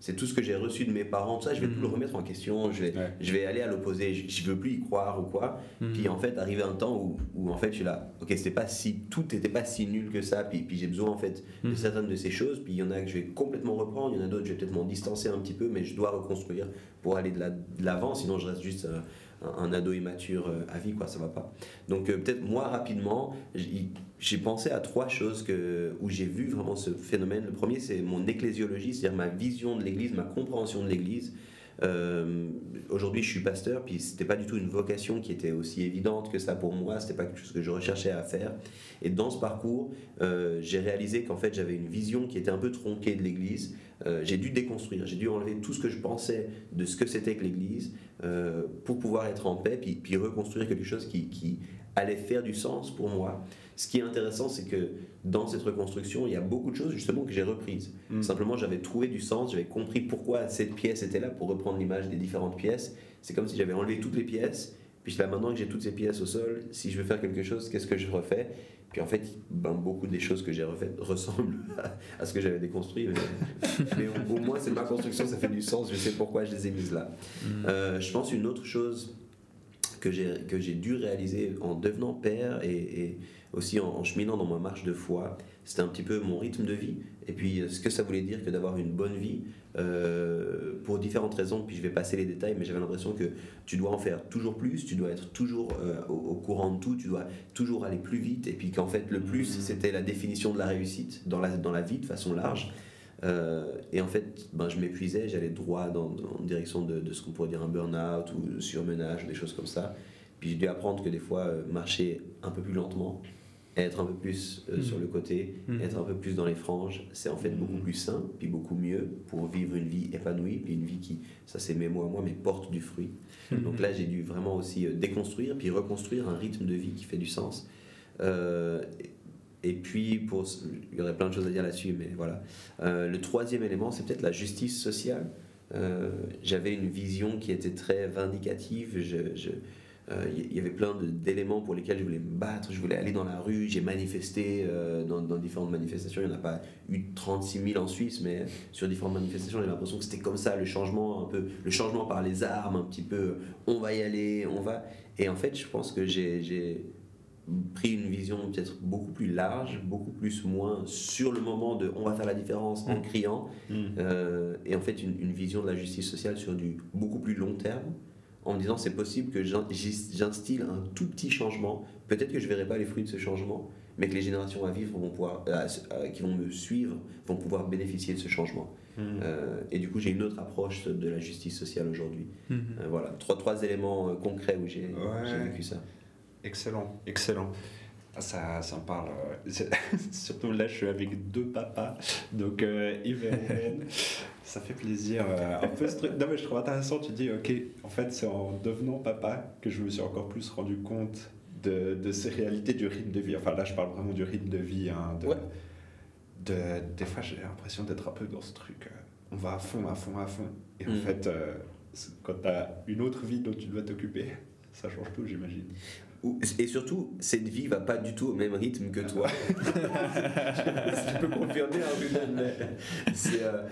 Speaker 3: c'est tout ce que j'ai reçu de mes parents, tout ça, je vais tout le mhm. remettre en question, je vais, je vais aller à l'opposé, je, ne veux plus y croire ou quoi. Mhm. Puis en fait, arrivé un temps où, où, en fait je suis là, ok, c'était pas si, tout n'était pas si nul que ça, puis, puis j'ai besoin en fait de mhm. certaines de ces choses, puis il y en a que je vais complètement reprendre, il y en a d'autres, je vais peut-être m'en distancer un petit peu, mais je dois reconstruire pour aller de l'avant, sinon je reste juste euh, un, ado immature euh, à vie, quoi, ça va pas. Donc euh, peut-être moi rapidement, j'ai pensé à trois choses que, où j'ai vu vraiment ce phénomène. Le premier, c'est mon ecclésiologie, c'est-à-dire ma vision de l'Église, ma compréhension de l'Église. Euh, aujourd'hui, je suis pasteur, puis c'était pas du tout une vocation qui était aussi évidente que ça pour moi. C'était pas quelque chose que je recherchais à faire. Et dans ce parcours, euh, j'ai réalisé qu'en fait, j'avais une vision qui était un peu tronquée de l'Église. Euh, j'ai dû déconstruire, j'ai dû enlever tout ce que je pensais de ce que c'était que l'Église pour pouvoir être en paix, puis, puis reconstruire quelque chose qui, qui allait faire du sens pour moi. Ce qui est intéressant, c'est que dans cette reconstruction, il y a beaucoup de choses justement que j'ai reprises. Mm. Simplement, j'avais trouvé du sens, j'avais compris pourquoi cette pièce était là pour reprendre l'image des différentes pièces. C'est comme si j'avais enlevé toutes les pièces. Puis là, maintenant que j'ai toutes ces pièces au sol, si je veux faire quelque chose, qu'est-ce que je refais? Puis en fait, ben, beaucoup des choses que j'ai refaites [laughs] ressemblent à, ce que j'avais déconstruit. Mais, [laughs] au, moins, c'est ma construction, ça fait du sens, je sais pourquoi je les ai mises là. Mm. Euh, je pense une autre chose que j'ai dû réaliser en devenant père et aussi en, cheminant dans ma marche de foi. C'était un petit peu mon rythme de vie. Et puis, ce que ça voulait dire que d'avoir une bonne vie, euh, pour différentes raisons, puis je vais passer les détails, mais j'avais l'impression que tu dois en faire toujours plus, tu dois être toujours euh, au, courant de tout, tu dois toujours aller plus vite, et puis qu'en fait, le plus, mmh. c'était la définition de la réussite dans la, dans la vie de façon large. Euh, et en fait, ben, je m'épuisais, j'allais droit dans, en direction de, de ce qu'on pourrait dire un burn-out ou surmenage, des choses comme ça. Puis j'ai dû apprendre que des fois, marcher un peu plus lentement, être un peu plus euh, sur le côté, mm. être un peu plus dans les franges, c'est en fait beaucoup plus sain, puis beaucoup mieux pour vivre une vie épanouie, puis une vie qui, ça c'est mes mots à moi, mais porte du fruit. Donc là, j'ai dû vraiment aussi euh, déconstruire, puis reconstruire un rythme de vie qui fait du sens. Euh, et puis, il y aurait plein de choses à dire là-dessus, mais voilà. le troisième élément, c'est peut-être la justice sociale. J'avais une vision qui était très vindicative. euh, il y avait plein d'éléments pour lesquels je voulais me battre, je voulais aller dans la rue, j'ai manifesté euh, dans, différentes manifestations, il n'y en a pas eu 36 000 en Suisse, mais sur différentes manifestations, j'ai l'impression que c'était comme ça, le changement, un peu, le changement par les armes, un petit peu, on va y aller, on va... Et en fait, je pense que j'ai pris une vision peut-être beaucoup plus large, beaucoup plus moins sur le moment de on va faire la différence en
Speaker 2: Mm.
Speaker 3: criant,
Speaker 2: Mm.
Speaker 3: euh, et en fait une, une vision de la justice sociale sur du beaucoup plus long terme, en me disant c'est possible que j'instille un tout petit changement, peut-être que je verrai pas les fruits de ce changement, mais que les générations à vivre vont pouvoir, euh, qui vont me suivre vont pouvoir bénéficier de ce changement.
Speaker 2: Mm.
Speaker 3: Euh, et du coup j'ai une autre approche de la justice sociale aujourd'hui.
Speaker 4: Mhm.
Speaker 3: Euh, voilà, trois, trois éléments concrets où j'ai
Speaker 2: Ouais.
Speaker 3: j'ai vécu ça.
Speaker 2: Excellent, excellent. Ah, Ça, ça me parle. euh, [laughs] Surtout là, je suis avec deux papas, donc euh, Yves et Hélène. [laughs] Ça fait plaisir. euh, un peu ce truc. Non, mais je trouve intéressant. Tu dis, ok, en fait, c'est en devenant papa que je me suis encore plus rendu compte de, de ces réalités du rythme de vie. Enfin, là, je parle vraiment du rythme de vie. hein, de,
Speaker 3: Ouais.
Speaker 2: de- des fois, j'ai l'impression d'être un peu dans ce truc. on va à fond, à fond, à fond. Et en
Speaker 3: Mm.
Speaker 2: fait, euh, quand tu as une autre vie dont tu dois t'occuper, ça change tout, j'imagine.
Speaker 3: Et surtout, cette vie va pas du tout au même rythme que toi. [laughs] tu peux confirmer, hein, euh,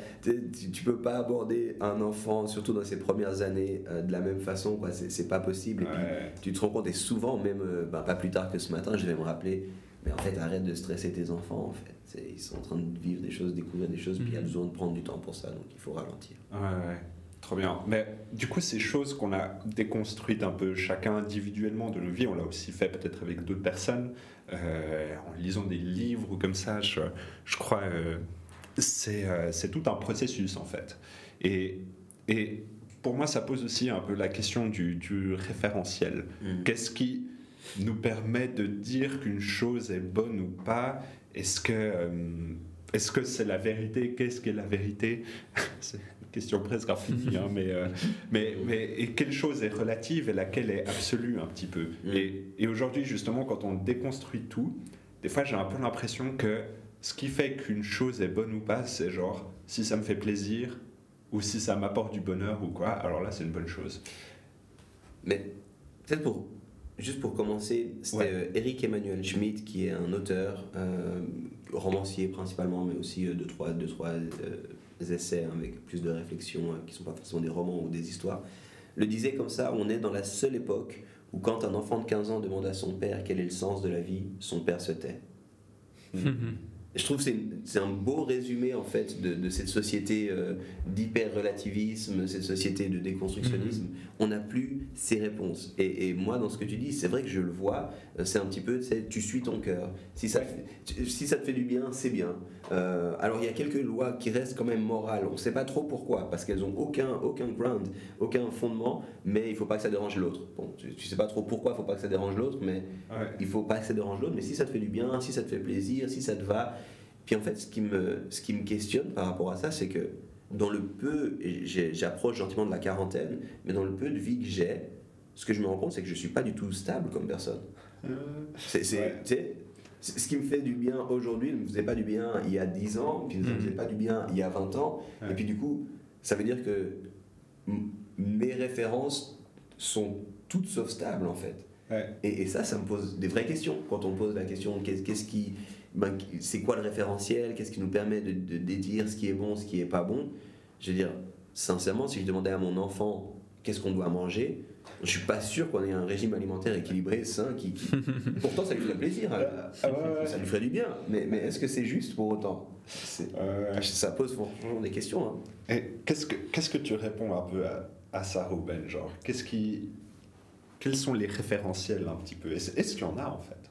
Speaker 3: tu, peux pas aborder un enfant, surtout dans ses premières années, euh, de la même façon. Quoi. C'est, pas possible. Et puis,
Speaker 2: Ouais.
Speaker 3: tu te rends compte, et souvent, même euh, ben, pas plus tard que ce matin, je vais me rappeler, mais en fait, arrête de stresser tes enfants. En fait. Ils sont en train de vivre des choses, découvrir des choses, puis il y a
Speaker 4: Mhm.
Speaker 3: besoin de prendre du temps pour ça, donc il faut ralentir.
Speaker 2: Ouais, ouais, trop bien. Mais du coup, ces choses qu'on a déconstruites un peu chacun individuellement de nos vies, on l'a aussi fait peut-être avec d'autres personnes, euh, en lisant des livres ou comme ça, je, je crois, euh, c'est euh, c'est tout un processus en fait. Et, et pour moi, ça pose aussi un peu la question du, du référentiel. Qu'est-ce qui nous permet de dire qu'une chose est bonne ou pas? Est-ce que euh, est-ce que c'est la vérité? Qu'est-ce qu'est la vérité? [laughs] C'est une question presque infinie, hein, mais, euh, mais, mais et quelle chose est relative et laquelle est absolue un petit peu?
Speaker 3: Mm.
Speaker 2: Et, et aujourd'hui, justement, quand on déconstruit tout, des fois j'ai un peu l'impression que ce qui fait qu'une chose est bonne ou pas, c'est genre si ça me fait plaisir ou si ça m'apporte du bonheur ou quoi, alors là c'est une bonne chose.
Speaker 3: Mais peut-être pour juste pour commencer, c'était
Speaker 2: Ouais.
Speaker 3: euh, Eric Emmanuel Schmidt qui est un auteur, euh, romancier principalement, mais aussi euh, deux trois, deux, trois euh, essais hein, avec plus de réflexion, euh, qui sont pas forcément des romans ou des histoires. Le disait comme ça, on est dans la seule époque où quand un enfant de 15 ans demande à son père quel est le sens de la vie, son père se tait. [laughs] Je trouve que c'est un beau résumé en fait de, de cette société euh, d'hyper-relativisme, cette société de déconstructionnisme. On n'a plus ces réponses. Et, et moi, dans ce que tu dis, c'est vrai que je le vois, euh, c'est un petit peu, tu suis ton cœur. Si ça, tu- si ça te fait du bien, c'est bien. Euh, alors il y a quelques lois qui restent quand même morales. On ne sait pas trop pourquoi, parce qu'elles n'ont aucun, aucun ground, aucun fondement, mais il faut pas que ça dérange l'autre. Bon, tu, tu sais pas trop pourquoi il faut pas que ça dérange l'autre, mais
Speaker 2: Ouais.
Speaker 3: il faut pas que ça dérange l'autre, mais si ça te fait du bien, si ça te fait plaisir, si ça te va. Puis en fait, ce qui me, ce qui me questionne par rapport à ça, c'est que dans le peu, j'approche gentiment de la quarantaine, mais dans le peu de vie que j'ai, ce que je me rends compte, c'est que je suis pas du tout stable comme personne. C'est, c'est-
Speaker 2: Ouais.
Speaker 3: tu sais, c'est- ce qui me fait du bien aujourd'hui ne me faisait pas du bien il y a 10 ans, puis ne me
Speaker 4: Mhm.
Speaker 3: faisait pas du bien il y a 20 ans.
Speaker 2: Ouais.
Speaker 3: Et puis du coup, ça veut dire que mes références sont toutes sauf stables en fait.
Speaker 2: Ouais.
Speaker 3: Et, et ça, ça me pose des vraies questions. Quand on pose la question qu'est-ce, qu'est-ce qui, ben, c'est quoi le référentiel, qu'est-ce qui nous permet de, de dédire ce qui est bon, ce qui est pas bon? Je veux dire, sincèrement, si je demandais à mon enfant qu'est-ce qu'on doit manger, je suis pas sûr qu'on ait un régime alimentaire équilibré, sain, qui, qui- [laughs] pourtant ça lui ferait plaisir, hein.
Speaker 2: Ah ouais,
Speaker 3: ça lui ferait du bien. Mais, mais est-ce que c'est juste pour autant?
Speaker 2: Euh,
Speaker 3: Ça pose franchement des questions. hein.
Speaker 2: Et qu'est-ce que qu'est-ce que tu réponds un peu à, à ça, Ruben? Genre, qu'est-ce qui, quels sont les référentiels un petit peu? Est-ce est-ce qu'il y en a en fait?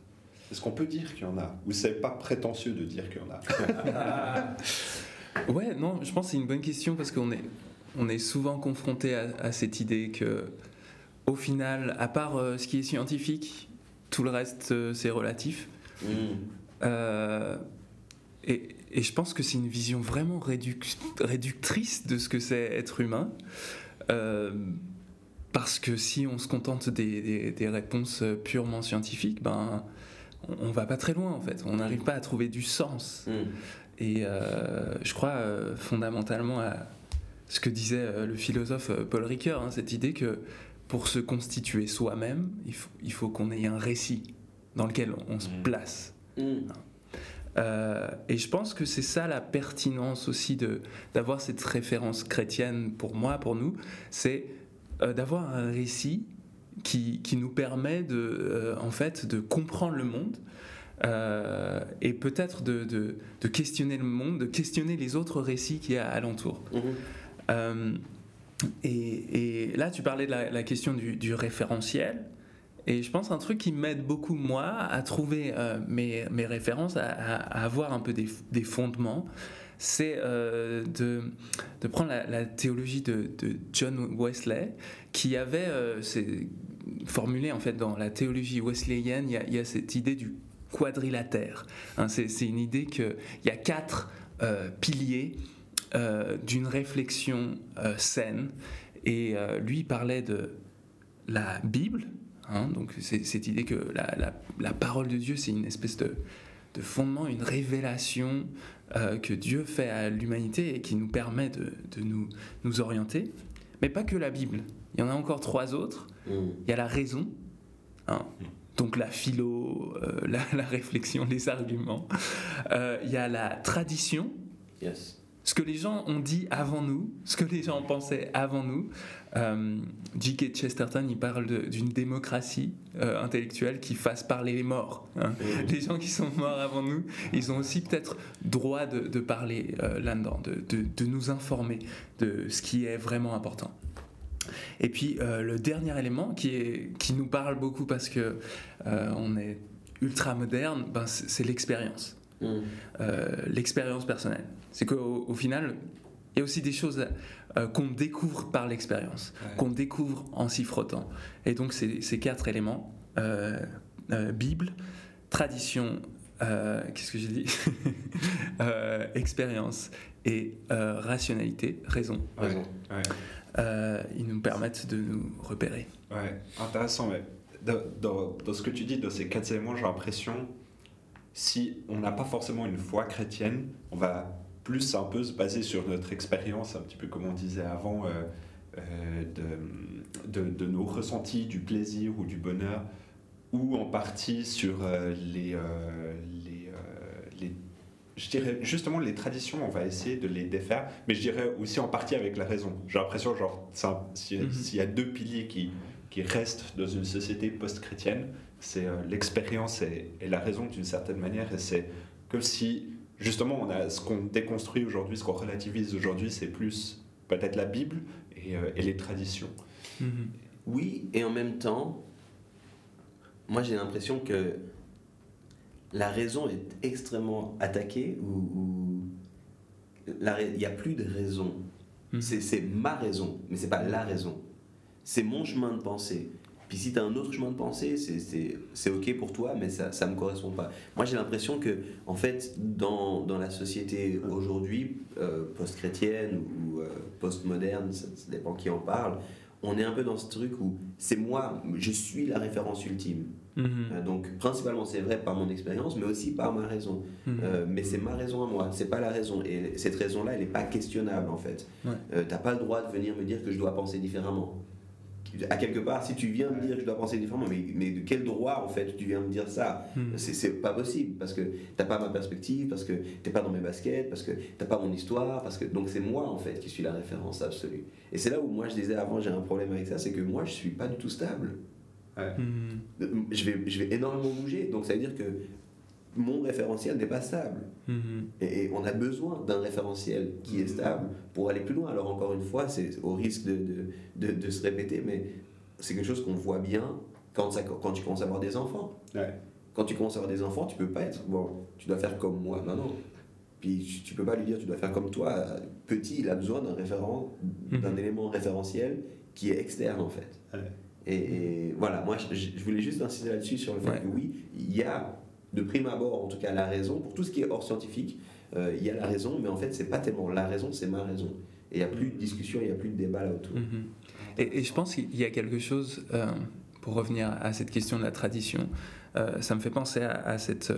Speaker 2: Est-ce qu'on peut dire qu'il y en a Ou c'est pas prétentieux de dire qu'il y en a? [laughs]
Speaker 4: Ouais, non, je pense que c'est une bonne question parce qu'on est, on est souvent confronté à, à cette idée que, au final, à part euh, ce qui est scientifique, tout le reste euh, c'est relatif. Euh, et, et je pense que c'est une vision vraiment réduc- réductrice de ce que c'est être humain. Parce que si on se contente des, des- des réponses purement scientifiques, ben, on, on va pas très loin en fait. On n'arrive pas à trouver du sens.
Speaker 3: Mm.
Speaker 4: Et euh, je crois euh, fondamentalement à ce que disait euh, le philosophe Paul Ricoeur, hein, cette idée que pour se constituer soi-même, il faut, il faut qu'on ait un récit dans lequel on, on se
Speaker 2: Mm.
Speaker 4: place.
Speaker 3: Mm.
Speaker 4: Euh, et je pense que c'est ça la pertinence aussi de d'avoir cette référence chrétienne pour moi, pour nous, c'est d'avoir un récit qui, qui nous permet de, euh, en fait, de comprendre le monde euh, et peut-être de, de- de questionner le monde, de questionner les autres récits qu'il y a alentour.
Speaker 3: Mhm.
Speaker 4: Euh, et, et là, tu parlais de la, la question du, du référentiel. Et je pense un truc qui m'aide beaucoup, moi, à trouver euh, mes, mes références, à, à- à avoir un peu des, des fondements, c'est euh, de, de prendre la, la théologie de, de John Wesley, qui avait euh, formulé en fait dans la théologie wesleyenne, il y a, cette idée du quadrilatère. Hein, c'est une idée qu'il y a quatre euh, piliers euh, d'une réflexion euh, saine. Et lui parlait de la Bible, hein, donc c'est cette idée que la, parole de Dieu, c'est une espèce de, de fondement, une révélation que Dieu fait à l'humanité et qui nous permet de, nous orienter. Mais pas que la Bible. Il y en a encore trois autres.
Speaker 3: Mm.
Speaker 4: Il y a la raison, hein, donc la philo, euh, la, [laughs] la réflexion, les arguments. Euh, il y a la tradition,
Speaker 3: Yes.
Speaker 4: ce que les gens ont dit avant nous, ce que les gens pensaient avant nous. Euh, J.K. Chesterton, il parle d'une démocratie euh, intellectuelle qui fasse parler les morts. hein. Les gens qui sont morts avant nous, ils ont aussi peut-être droit de, de parler là-dedans, de, de- de nous informer de ce qui est vraiment important. Et puis euh, le dernier élément qui, est, qui nous parle beaucoup parce que euh, on est ultra moderne, ben, c'est l'expérience
Speaker 3: Mm.
Speaker 4: euh, l'expérience personnelle. C'est qu'au au final, il y a aussi des choses qu'on découvre par l'expérience,
Speaker 2: Ouais.
Speaker 4: qu'on découvre en s'y frottant. Et donc, ces, quatre éléments Bible, tradition, qu'est-ce que j'ai dit [laughs] Expérience et rationalité, raison.
Speaker 3: Raison.
Speaker 2: Ouais.
Speaker 4: Euh, ils nous permettent de nous repérer.
Speaker 2: Ouais, intéressant. Mais dans, dans- ce que tu dis, dans ces quatre éléments, j'ai l'impression, si on n'a pas forcément une foi chrétienne, on va plus un peu se baser sur notre expérience, un petit peu comme on disait avant, euh, euh, de, de, nos ressentis, du plaisir ou du bonheur, ou en partie sur les, euh, les, euh, les je dirais justement les traditions, on va essayer de les défaire, mais je dirais aussi en partie avec la raison. J'ai l'impression, genre, s'il
Speaker 4: Mhm.
Speaker 2: s'il y a deux piliers qui, qui restent dans une société post-chrétienne, c'est euh, l'expérience et, et la raison d'une certaine manière, et c'est comme si justement on a ce qu'on déconstruit aujourd'hui, ce qu'on relativise aujourd'hui, c'est plus peut-être la Bible et, euh, et les traditions.
Speaker 4: Mhm.
Speaker 3: Oui, et en même temps, moi j'ai l'impression que la raison est extrêmement attaquée ou, il n'y a plus de raison.
Speaker 4: Mhm.
Speaker 3: C'est ma raison, mais c'est pas la raison. C'est mon chemin de pensée. Puis si tu as un autre chemin de pensée, c'est- c'est c'est ok pour toi, mais ça ne me correspond pas. Moi j'ai l'impression que, en fait, dans, dans la société aujourd'hui, euh, post-chrétienne ou euh, post-moderne, ça, ça dépend qui en parle, on est un peu dans ce truc où c'est moi, je suis la référence ultime.
Speaker 4: Mhm.
Speaker 3: Euh, donc principalement c'est vrai par mon expérience, mais aussi par ma raison.
Speaker 4: Mhm.
Speaker 3: Euh, mais c'est ma raison à moi, c'est pas la raison. Et cette raison-là, elle n'est pas questionnable en fait.
Speaker 4: Ouais.
Speaker 3: Euh, T'as pas le droit de venir me dire que je dois penser différemment. À quelque part, si tu viens me dire que je dois penser différemment, mais, mais de quel droit en fait tu viens me dire ça?
Speaker 4: Mhm.
Speaker 3: C'est c'est pas possible parce que t'as pas ma perspective, parce que t'es pas dans mes baskets, parce que t'as pas mon histoire, parce que donc c'est moi en fait qui suis la référence absolue. Et c'est là où moi je disais avant j'ai un problème avec ça, c'est que moi je suis pas du tout stable. Je vais, je vais énormément bouger, donc ça veut dire que mon référentiel n'est pas stable.
Speaker 4: Mhm.
Speaker 3: Et, et on a besoin d'un référentiel qui est stable pour aller plus loin. Alors encore une fois, c'est au risque de, de, de- de se répéter, mais c'est quelque chose qu'on voit bien quand, ça, quand tu commences à avoir des enfants.
Speaker 2: Ouais.
Speaker 3: Quand tu commences à avoir des enfants, tu peux pas être, bon, tu dois faire comme moi, non, non. Puis tu, peux pas lui dire, tu dois faire comme toi. Petit, il a besoin d'un référent, d'un
Speaker 4: Mhm.
Speaker 3: élément référentiel qui est externe en fait.
Speaker 2: Ouais.
Speaker 3: Et, et voilà, moi je, je voulais juste insister là-dessus sur le fait
Speaker 4: Ouais.
Speaker 3: que oui, il y a de prime abord en tout cas la raison, pour tout ce qui est hors scientifique, euh, il y a la raison, mais en fait c'est pas tellement la raison, c'est ma raison. Et il n'y a plus de discussion, il n'y a plus de débat là autour.
Speaker 4: Mhm. Et, je pense qu'il y a quelque chose, euh, pour revenir à cette question de la tradition, euh, ça me fait penser à, cette,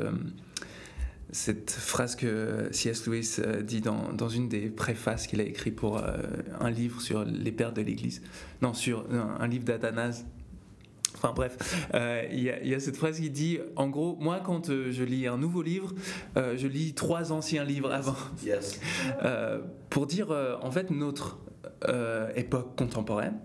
Speaker 4: phrase que C.S. Lewis dit dans, dans, une des préfaces qu'il a écrit pour un livre sur les pères de l'Église, non, sur un, livre d'Athanase. Enfin bref, il y, y, a cette phrase qui dit, en gros, moi quand je lis un nouveau livre, je lis trois anciens livres avant.
Speaker 3: Yes.
Speaker 4: pour dire, en fait, notre époque contemporaine,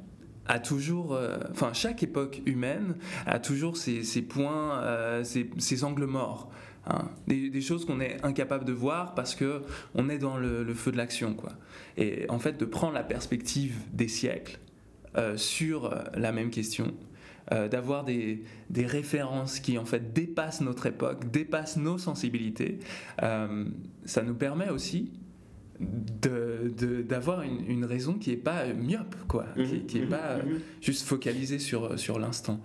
Speaker 4: a toujours, euh, enfin chaque époque humaine a toujours ses, points, euh, ses, angles morts. Hein. Des, choses qu'on est incapable de voir parce que on est dans le, feu de l'action, quoi. Et en fait, de prendre la perspective des siècles euh, sur la même question, d'avoir des, des, références qui en fait dépassent notre époque, dépassent nos sensibilités, ça nous permet aussi d'avoir de, une, une, raison qui n'est pas myope, quoi, qui n'est mhm. pas mhm. juste focalisée sur, sur l'instant.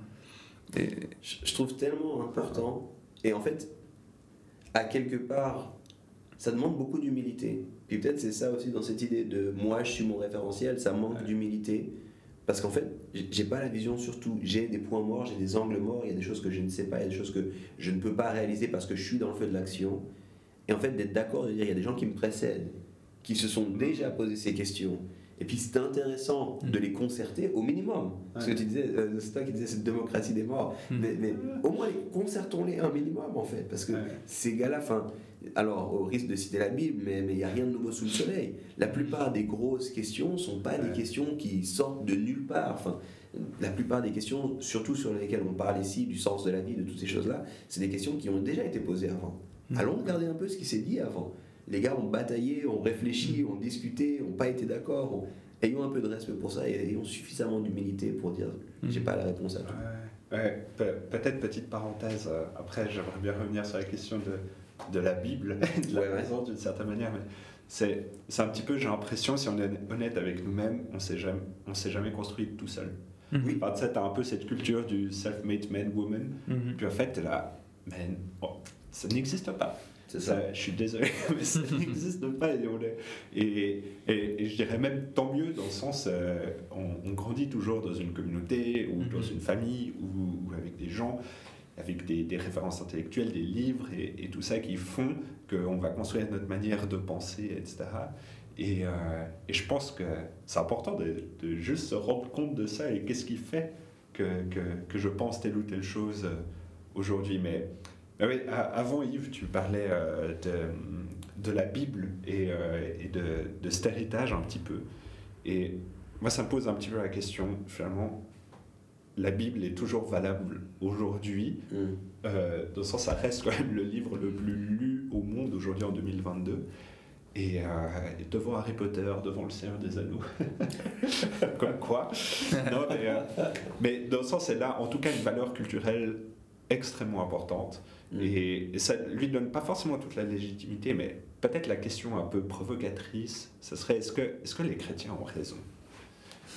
Speaker 3: Et... Je, trouve tellement important, et en fait, à quelque part, ça demande beaucoup d'humilité. Puis peut-être c'est ça aussi dans cette idée de moi je suis mon référentiel, ça manque d'humilité. Parce qu'en fait, j'ai pas la vision sur tout. J'ai des points morts, j'ai des angles morts, il y a des choses que je ne sais pas, il y a des choses que je ne peux pas réaliser parce que je suis dans le feu de l'action. Et en fait, d'être d'accord, de dire il y a des gens qui me précèdent, qui se sont déjà posé ces questions. Et puis c'est intéressant de les concerter au minimum. Parce que tu disais, euh, c'est toi qui disais cette démocratie des morts. Hmm. Mais, mais, au moins concertons-les un minimum en fait. Parce que ces gars-là, fin, alors au risque de citer la Bible, mais il n'y a rien de nouveau sous le soleil. La plupart des grosses questions ne sont pas des questions qui sortent de nulle part. Enfin, la plupart des questions, surtout sur lesquelles on parle ici, du sens de la vie, de toutes ces choses-là, c'est des questions qui ont déjà été posées avant. Hmm. Allons regarder un peu ce qui s'est dit avant les gars ont bataillé, ont réfléchi, ont discuté, n'ont pas été d'accord. Ayons un peu de respect pour ça et ayons suffisamment d'humilité pour dire j'ai pas la réponse à tout.
Speaker 2: Ouais, Peut-être petite parenthèse, euh, après j'aimerais bien revenir sur la question de, de la Bible, [laughs] de la raison d'une certaine manière, mais c'est un petit peu, j'ai l'impression, si on est honnête avec nous-mêmes, on s'est jamais, on s'est jamais construit tout seul. Mhm. Oui. As un peu cette culture du self-made man, woman, mhm. puis en fait, là, man, ça n'existe pas. Ça. je suis désolé, [laughs] mais ça [laughs] n'existe pas. Et, et, je dirais même tant mieux dans le sens, euh, on, grandit toujours dans une communauté ou dans mhm. une famille ou, avec des gens, avec des, références intellectuelles, des livres et, tout ça qui font qu'on va construire notre manière de penser, etc. Et, euh, et je pense que c'est important de, juste se rendre compte de ça et qu'est-ce qui fait que, que, que, je pense telle ou telle chose euh, aujourd'hui. Mais avant Yves, tu parlais euh, de, de, la Bible et, et de, de, cet héritage un petit peu. Et moi, ça me pose un petit peu la question, finalement, la Bible est toujours valable aujourd'hui, mm. euh, dans le sens ça reste quand même le livre le plus lu au monde aujourd'hui en 2022. Et, devant Harry Potter, devant le Seigneur des Anneaux. [laughs] Comme quoi. Non, mais, mais, dans le sens, c'est là, en tout cas, une valeur culturelle extrêmement importante. Mm. Et, ça lui donne pas forcément toute la légitimité, mais peut-être la question un peu provocatrice, ce serait est-ce que, est que les chrétiens ont raison?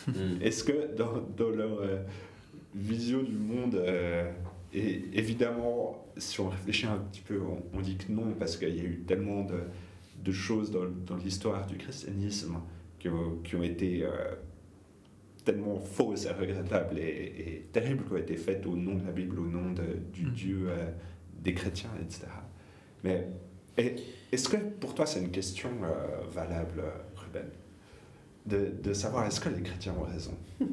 Speaker 2: Mm. Est-ce que dans, dans leur euh, vision du monde, euh, et évidemment, si on réfléchit un petit peu, on, dit que non, parce qu'il y a eu tellement de, de choses dans, dans l'histoire du christianisme qui ont, qui ont été euh, tellement fausses et regrettables et, et, terribles qui ont été faites au nom de la Bible, au nom de, du mm. Dieu des chrétiens, etc. Mais est-ce que pour toi c'est une question euh, valable, Ruben? De, de, savoir est-ce que les chrétiens ont raison? [laughs]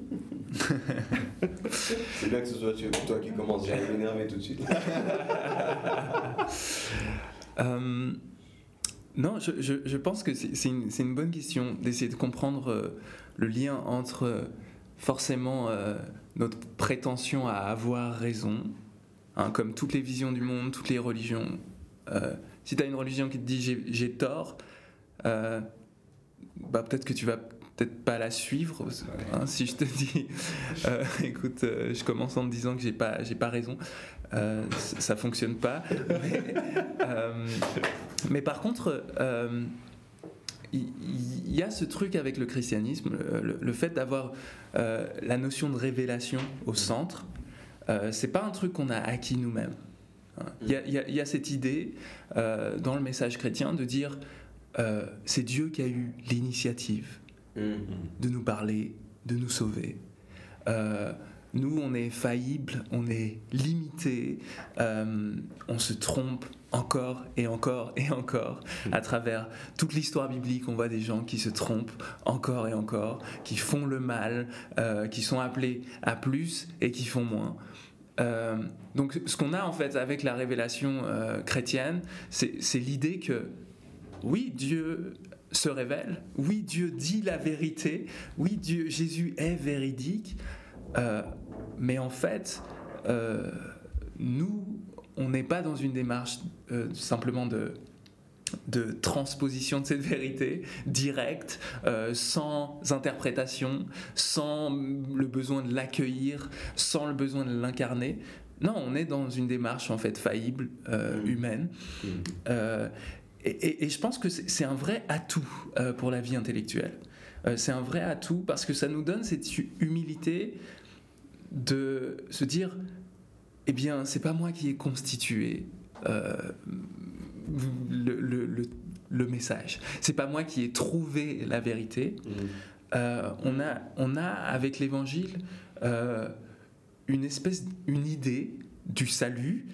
Speaker 3: C'est bien que ce soit toi qui commences, à m'énerver tout de suite. [laughs]
Speaker 4: Euh, non, je, je, je, pense que c'est une, une, bonne question d'essayer de comprendre euh, le lien entre forcément notre prétention à avoir raison Hein, comme toutes les visions du monde, toutes les religions. Euh, si tu as une religion qui te dit j'ai tort, euh, bah, peut-être que tu vas peut-être pas la suivre. Hein, si je te dis, [laughs] euh, écoute, je commence en te disant que j'ai pas, j'ai pas raison, ça fonctionne pas. Mais, [laughs] par contre, il y, a ce truc avec le christianisme, le, le fait d'avoir la notion de révélation au centre. Euh, c'est pas un truc qu'on a acquis nous-mêmes. Hein. Il y, a cette idée euh, dans le message chrétien de dire euh, c'est Dieu qui a eu l'initiative mm-hmm. de nous parler, de nous sauver. nous, on est faillible, on est limité, euh, on se trompe encore et encore et encore à travers toute l'histoire biblique. On voit des gens qui se trompent encore et encore, qui font le mal, euh, qui sont appelés à plus et qui font moins. Euh, donc, ce qu'on a en fait avec la révélation chrétienne, c'est l'idée que oui, Dieu se révèle, oui, Dieu dit la vérité, oui, Dieu, Jésus est véridique, mais en fait, euh, nous, on n'est pas dans une démarche euh, simplement de, de transposition de cette vérité directe, euh, sans interprétation, sans le besoin de l'accueillir, sans le besoin de l'incarner. Non, on est dans une démarche en fait faillible, mmh. humaine. Mmh. Et, et, je pense que c'est un vrai atout pour la vie intellectuelle. c'est un vrai atout parce que ça nous donne cette humilité de se dire eh bien, c'est pas moi qui ai constitué euh, le, le, le, message. C'est pas moi qui ai trouvé la vérité. Mmh. Euh, on, a, on a, avec l'évangile, euh, une espèce, une idée du salut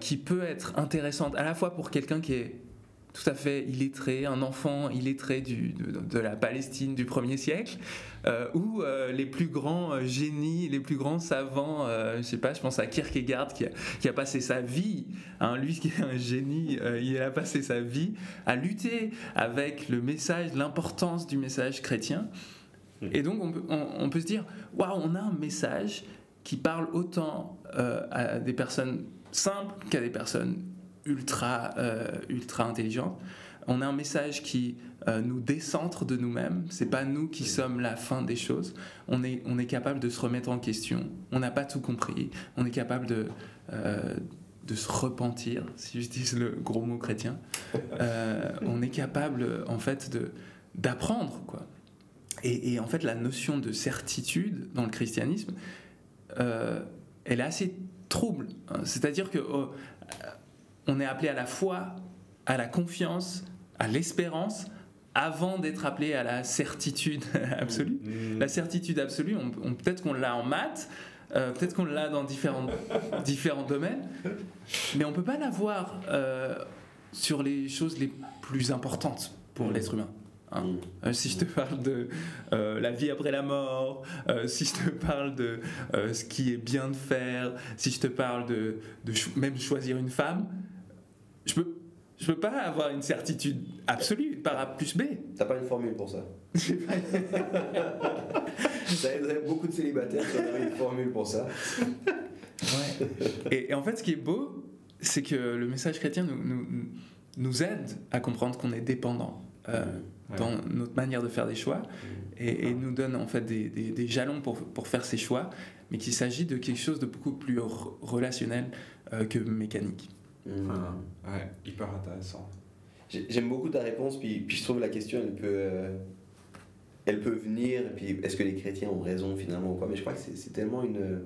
Speaker 4: qui peut être intéressante à la fois pour quelqu'un qui est tout à fait illettré, un enfant illettré du, de, la Palestine du 1er siècle, euh, ou euh, les plus grands euh, génies, les plus grands savants, je sais pas, je pense à Kierkegaard qui a, qui a passé sa vie, hein, lui qui est un génie, il a passé sa vie à lutter avec le message, l'importance du message chrétien. Et donc on peut, on, peut se dire, waouh, on a un message qui parle autant à des personnes simples qu'à des personnes ultra, euh, ultra intelligente. On a un message qui euh, nous décentre de nous-mêmes. C'est pas nous qui sommes la fin des choses. On est, on est capable de se remettre en question. On n'a pas tout compris. On est capable de, euh, de se repentir, si j'utilise le gros mot chrétien. [laughs] on est capable, en fait, de d'apprendre, quoi. Et, et, en fait, la notion de certitude dans le christianisme, elle est assez trouble. C'est-à-dire que oh, on est appelé à la foi, à la confiance, à l'espérance, avant d'être appelé à la certitude [laughs] absolue. Mm. La certitude absolue, on, peut-être qu'on l'a en maths, euh, peut-être qu'on l'a dans différents, [laughs] différents domaines, mais on ne peut pas l'avoir euh, sur les choses les plus importantes pour mm. l'être humain. Hein. Mm. Euh, si je te parle de la vie après la mort, si je te parle de ce qui est bien de faire, si je te parle de, de même choisir une femme, je peux, je peux pas avoir une certitude absolue par A plus B.
Speaker 3: T'as pas une formule pour ça. [laughs] ça aiderait beaucoup de célibataires si on avait une formule pour ça.
Speaker 4: Ouais. Et, en fait, ce qui est beau, c'est que le message chrétien nous, nous, nous aide à comprendre qu'on est dépendant. Euh, dans notre manière de faire des choix et, et nous donne en fait des, des, des jalons pour, pour, faire ces choix, mais qu'il s'agit de quelque chose de beaucoup plus relationnel euh, que mécanique.
Speaker 2: Mmh. ouais, hyper intéressant.
Speaker 3: J'aime beaucoup ta réponse, puis, puis je trouve la question, elle peut, euh, elle peut venir, et puis est-ce que les chrétiens ont raison finalement ou pas? Mais je crois que c'est tellement une.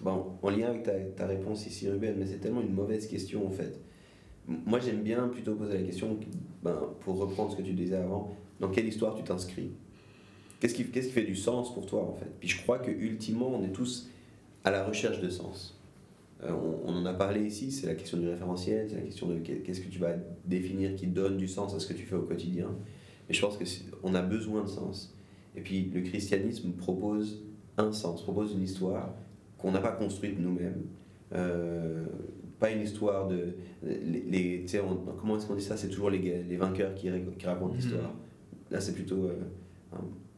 Speaker 3: Bon, en lien avec ta, ta réponse ici, Ruben, mais c'est tellement une mauvaise question en fait. Moi j'aime bien plutôt poser la question, ben, pour reprendre ce que tu disais avant, dans quelle histoire tu t'inscris? Qu'est-ce qui, qu'est-ce qui fait du sens pour toi en fait? Puis je crois que ultimement on est tous à la recherche de sens. Euh, on, en a parlé ici, c'est la question du référentiel, c'est la question de qu'est-ce que tu vas définir qui donne du sens à ce que tu fais au quotidien. Mais je pense qu'on a besoin de sens. Et puis le christianisme propose un sens, propose une histoire qu'on n'a pas construite nous-mêmes. Euh, pas une histoire de. Les, comment est-ce qu'on dit ça? C'est toujours les, les vainqueurs qui, qui racontent mhm. l'histoire. Là, c'est plutôt euh,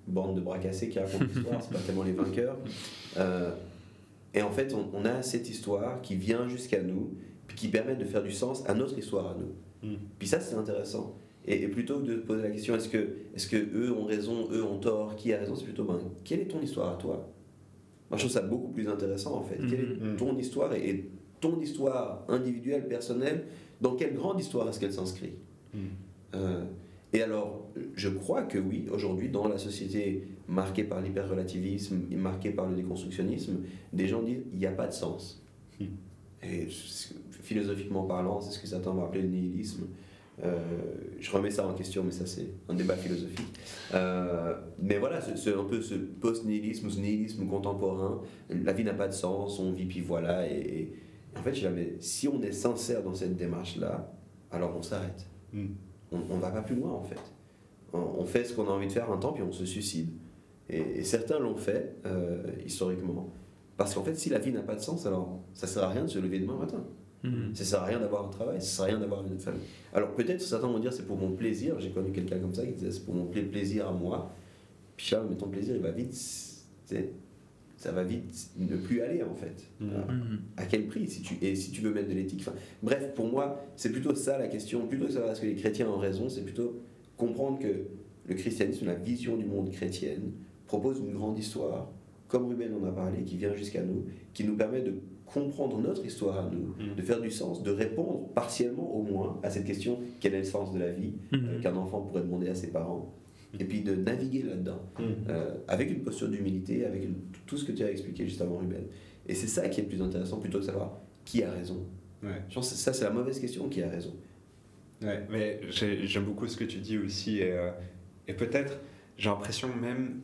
Speaker 3: une bande de bras cassés qui racontent l'histoire, c'est pas tellement les vainqueurs. Et en fait, on, a cette histoire qui vient jusqu'à nous, puis qui permet de faire du sens à notre histoire à nous. Mm. Puis ça, c'est intéressant. Et, plutôt que de poser la question, est-ce que, est que eux ont raison, eux ont tort, qui a raison, c'est plutôt, ben, quelle est ton histoire à toi? Moi, je trouve ça beaucoup plus intéressant, en fait. Quelle est mm. ton histoire et, ton histoire individuelle, personnelle, dans quelle grande histoire est-ce qu'elle s'inscrit? Mm. euh, et alors, je crois que oui, aujourd'hui, dans la société marquée par l'hyper-relativisme et marquée par le déconstructionnisme, des gens disent il n'y a pas de sens. Hmm. Et philosophiquement parlant, c'est ce que certains vont appeler le nihilisme. Euh, je remets ça en question, mais ça c'est un débat philosophique. Euh, mais voilà, c'est un peu ce post-nihilisme ce nihilisme contemporain. La vie n'a pas de sens, on vit puis voilà. Et, en fait, jamais, si on est sincère dans cette démarche-là, alors on s'arrête. Hmm. On ne va pas plus loin en fait. On, fait ce qu'on a envie de faire un temps, puis on se suicide. Et, certains l'ont fait euh, historiquement. Parce qu'en fait, si la vie n'a pas de sens, alors ça ne sert à rien de se lever demain matin. Mhm. Ça sert à rien d'avoir un travail, ça sert à rien d'avoir une famille. Alors peut-être certains vont dire c'est pour mon plaisir. J'ai connu quelqu'un comme ça qui disait c'est pour mon plaisir à moi. Puis là, mais ton plaisir, il va vite. Ça va vite ne plus aller en fait. Mhm. Mhm. À quel prix si tu, Et si tu veux mettre de l'éthique. Enfin, bref, pour moi, c'est plutôt ça la question. Plutôt que savoir est-ce que les chrétiens ont raison, c'est plutôt comprendre que le christianisme, la vision du monde chrétienne, propose une grande histoire, comme Ruben en a parlé, qui vient jusqu'à nous, qui nous permet de comprendre notre histoire à nous, mm. de faire du sens, de répondre partiellement au moins à cette question quel est le sens de la vie mm. euh, qu'un enfant pourrait demander à ses parents, et puis de naviguer là-dedans mm. euh, avec une posture d'humilité, avec tout ce que tu as expliqué juste avant Ruben. Et c'est ça qui est le plus intéressant plutôt que de savoir qui a raison. Je pense que ça c'est la mauvaise question, qui a raison.
Speaker 2: Ouais, mais j'aime beaucoup ce que tu dis aussi, et, euh, et peut-être j'ai l'impression même,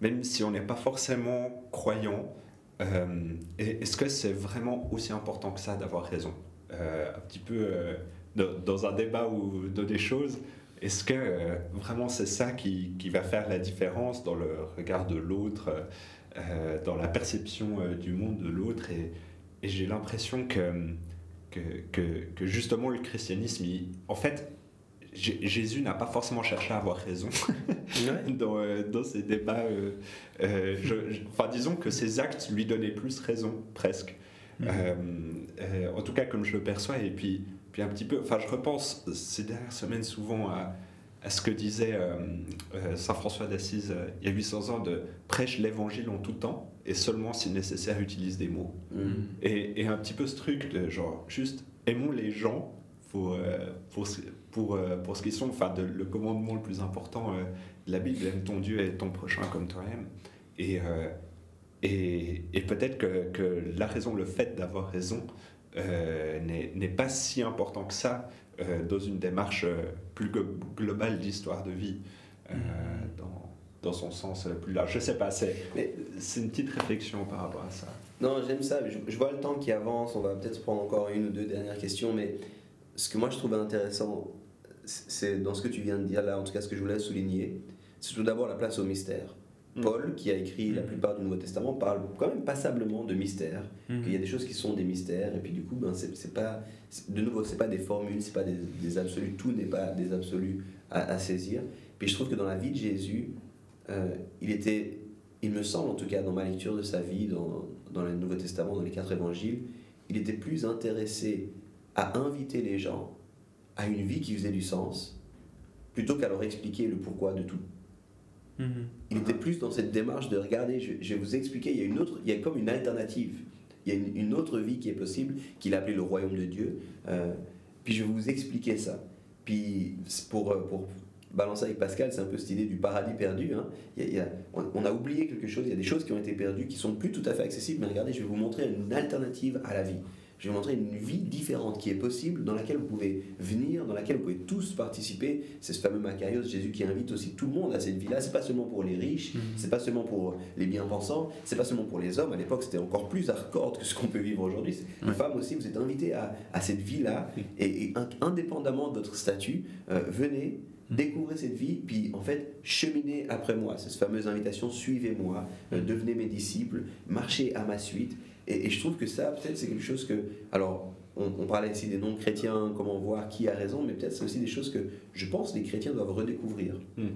Speaker 2: même si on n'est pas forcément croyant, euh, est-ce que c'est vraiment aussi important que ça d'avoir raison? Euh, Un petit peu euh, dans un débat ou dans des choses, est-ce que vraiment c'est ça qui, qui, va faire la différence dans le regard de l'autre, dans la perception du monde de l'autre? Et, j'ai l'impression que, que, que, justement le christianisme, en fait, Jésus n'a pas forcément cherché à avoir raison [laughs] [laughs] dans, euh, dans, ces débats. Euh, euh, enfin, disons que ses actes lui donnaient plus raison, presque. Mhm. en tout cas, comme je le perçois. Et puis, puis un petit peu. Enfin, je repense ces dernières semaines souvent à, à ce que disait saint François d'Assise il y a 800 ans de prêche l'évangile en tout temps et seulement si nécessaire utilise des mots. Mhm. Et, et, un petit peu ce truc de genre juste aimons les gens pour, pour, euh, pour ce qu'ils sont, enfin, de, le commandement le plus important euh, de la Bible, aime ton Dieu et ton prochain comme toi-même. Et, euh, et, et peut-être que, que, la raison, le fait d'avoir raison, n'est pas si important que ça dans une démarche plus globale d'histoire de vie, mm. dans, dans, son sens plus large. Je sais pas, c'est une petite réflexion par rapport à ça.
Speaker 3: Non, j'aime ça. Je, je, vois le temps qui avance. On va peut-être prendre encore une ou deux dernières questions, mais ce que moi je trouvais intéressant c'est dans ce que tu viens de dire là, en tout cas ce que je voulais souligner, c'est tout d'abord la place au mystère. Mm. Paul, qui a écrit la plupart du Nouveau Testament, parle quand même passablement de mystère, mm. qu'il y a des choses qui sont des mystères, et puis du coup, ben, c'est pas, de nouveau, c'est pas des formules, c'est pas des, absolus, tout n'est pas des absolus à, saisir. Puis je trouve que dans la vie de Jésus, euh, il était, il me semble en tout cas dans ma lecture de sa vie, dans, dans le Nouveau Testament, dans les quatre évangiles, il était plus intéressé à inviter les gens à une vie qui faisait du sens, plutôt qu'à leur expliquer le pourquoi de tout. Mhm. Il était plus dans cette démarche de regarder, je, vais vous expliquer, il y a une autre, il y a comme une alternative, il y a une, autre vie qui est possible, qu'il appelait le royaume de Dieu. Euh, puis je vais vous expliquer ça. Puis pour, euh, pour balancer avec Pascal, c'est un peu cette idée du paradis perdu. Hein. Il y a, on, a oublié quelque chose, il y a des choses qui ont été perdues, qui sont plus tout à fait accessibles, mais regardez, je vais vous montrer une alternative à la vie. Je vais vous montrer une vie différente qui est possible, dans laquelle vous pouvez venir, dans laquelle vous pouvez tous participer. C'est ce fameux Macarios, Jésus qui invite aussi tout le monde à cette vie-là. C'est pas seulement pour les riches, mhm. c'est pas seulement pour les bien-pensants, c'est pas seulement pour les hommes. À l'époque, c'était encore plus hardcore que ce qu'on peut vivre aujourd'hui. Les femmes aussi, vous êtes invités à, à cette vie-là, et, indépendamment de votre statut, euh, venez découvrez cette vie, puis en fait, cheminez après moi. C'est cette fameuse invitation, suivez-moi, euh, devenez mes disciples, marchez à ma suite. Et, je trouve que ça, peut-être, c'est quelque chose que. Alors, on, parlait ici des non-chrétiens, comment voir qui a raison, mais peut-être c'est aussi des choses que je pense les chrétiens doivent redécouvrir. Hmm.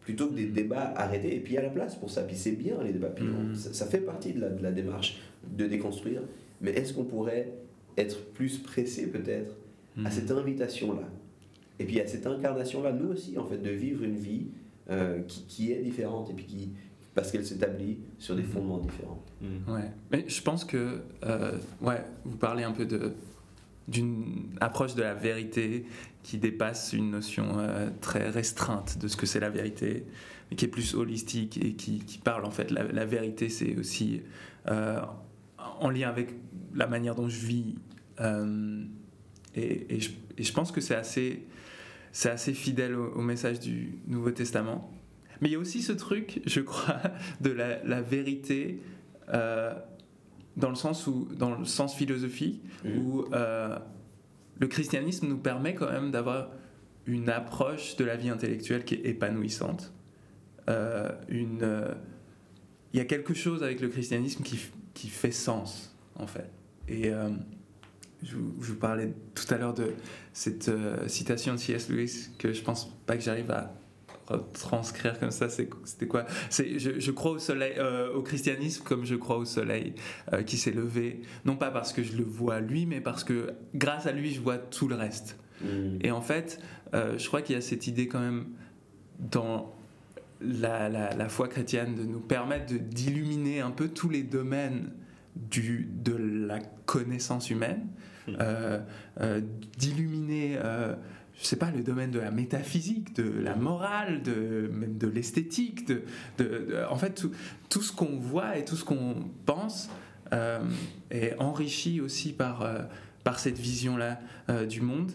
Speaker 3: Plutôt que des débats arrêtés, et puis il y a la place pour ça. Puis c'est bien les débats, puis hmm. ça, fait partie de la, de la, démarche de déconstruire. Mais est-ce qu'on pourrait être plus pressé peut-être à hmm. cette invitation-là? Et puis à cette incarnation-là, nous aussi, en fait, de vivre une vie euh, qui, qui, est différente et puis qui, parce qu'elle s'établit sur des mhm. fondements différents.
Speaker 4: Mhm. Ouais, mais je pense que euh, ouais, vous parlez un peu de d'une approche de la vérité qui dépasse une notion euh, très restreinte de ce que c'est la vérité, mais qui est plus holistique et qui, qui parle en fait la, la vérité, c'est aussi euh, en lien avec la manière dont je vis. Et, et, je, et, je, pense que c'est assez c'est assez fidèle au, message du Nouveau Testament. Mais il y a aussi ce truc, je crois, de la, vérité euh, dans le sens où, dans le sens philosophique, mmh. où euh, le christianisme nous permet quand même d'avoir une approche de la vie intellectuelle qui est épanouissante. Euh, une, il y a quelque chose avec le christianisme qui, qui fait sens, en fait. Et je vous, parlais tout à l'heure de cette citation de C.S. Lewis que je pense pas que j'arrive à retranscrire comme ça. C'était quoi? C'est je, je, crois au soleil, euh, au christianisme comme je crois au soleil euh, qui s'est levé, non pas parce que je le vois lui, mais parce que grâce à lui je vois tout le reste. Mm. Et en fait, je crois qu'il y a cette idée quand même dans la, la, la foi chrétienne de nous permettre d'illuminer un peu tous les domaines du, de la connaissance humaine euh, euh, d'illuminer, euh, je sais pas, le domaine de la métaphysique, de la morale, de, même de l'esthétique, de, en fait, tout, ce qu'on voit et tout ce qu'on pense est enrichi aussi par, par cette vision-là du monde.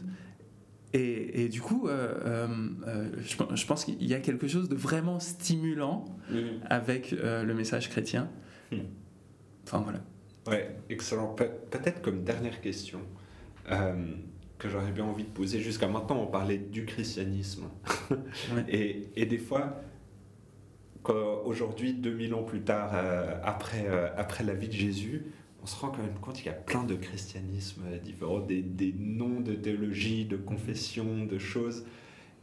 Speaker 4: Et, du coup, je, pense qu'il y a quelque chose de vraiment stimulant mmh. avec le message chrétien. Mmh. Enfin voilà.
Speaker 2: Ouais, excellent. peut-être comme dernière question euh, que j'aurais bien envie de poser. Jusqu'à maintenant, on parlait du christianisme. [laughs] et, et, des fois, aujourd'hui, 2000 ans plus tard, euh, après, euh, après la vie de Jésus, on se rend quand même compte qu'il y a plein de christianismes différents, des, des noms de théologie, de confession, de choses.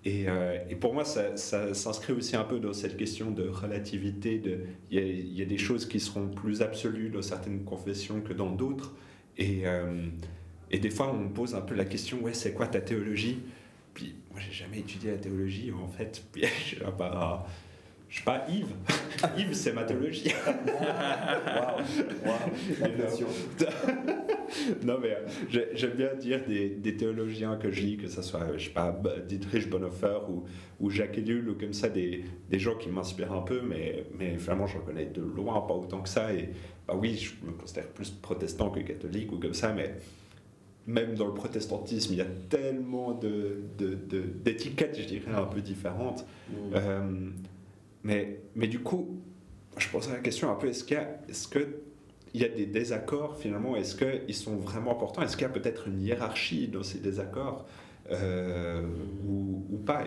Speaker 2: Euh, et, pour moi, ça, s'inscrit aussi un peu dans cette question de relativité. Il y, a des choses qui seront plus absolues dans certaines confessions que dans d'autres. Et, et des fois, on me pose un peu la question, ouais, c'est quoi ta théologie? Puis moi, j'ai jamais étudié la théologie, en fait. Puis [laughs] je suis pas je sais pas, Yves. [laughs] Yves, c'est ma théologie. [laughs] Waouh, non, mais euh, j'aime bien dire des, des, théologiens que je lis, que ce soit, je sais pas, Dietrich Bonhoeffer ou, ou Jacques Ellul ou comme ça, des, des gens qui m'inspirent un peu, mais, mais vraiment, j'en connais de loin, pas autant que ça. Et bah oui, je me considère plus protestant que catholique ou comme ça, mais même dans le protestantisme, il y a tellement d'étiquettes, de, de, je dirais, un peu différentes. Mmh. Euh, mais, mais du coup, je pose la question un peu, est-ce qu'il y a, est-ce que il y a des désaccords finalement? Est-ce qu'ils sont vraiment importants? Est-ce qu'il y a peut-être une hiérarchie dans ces désaccords euh, ou, ou, pas?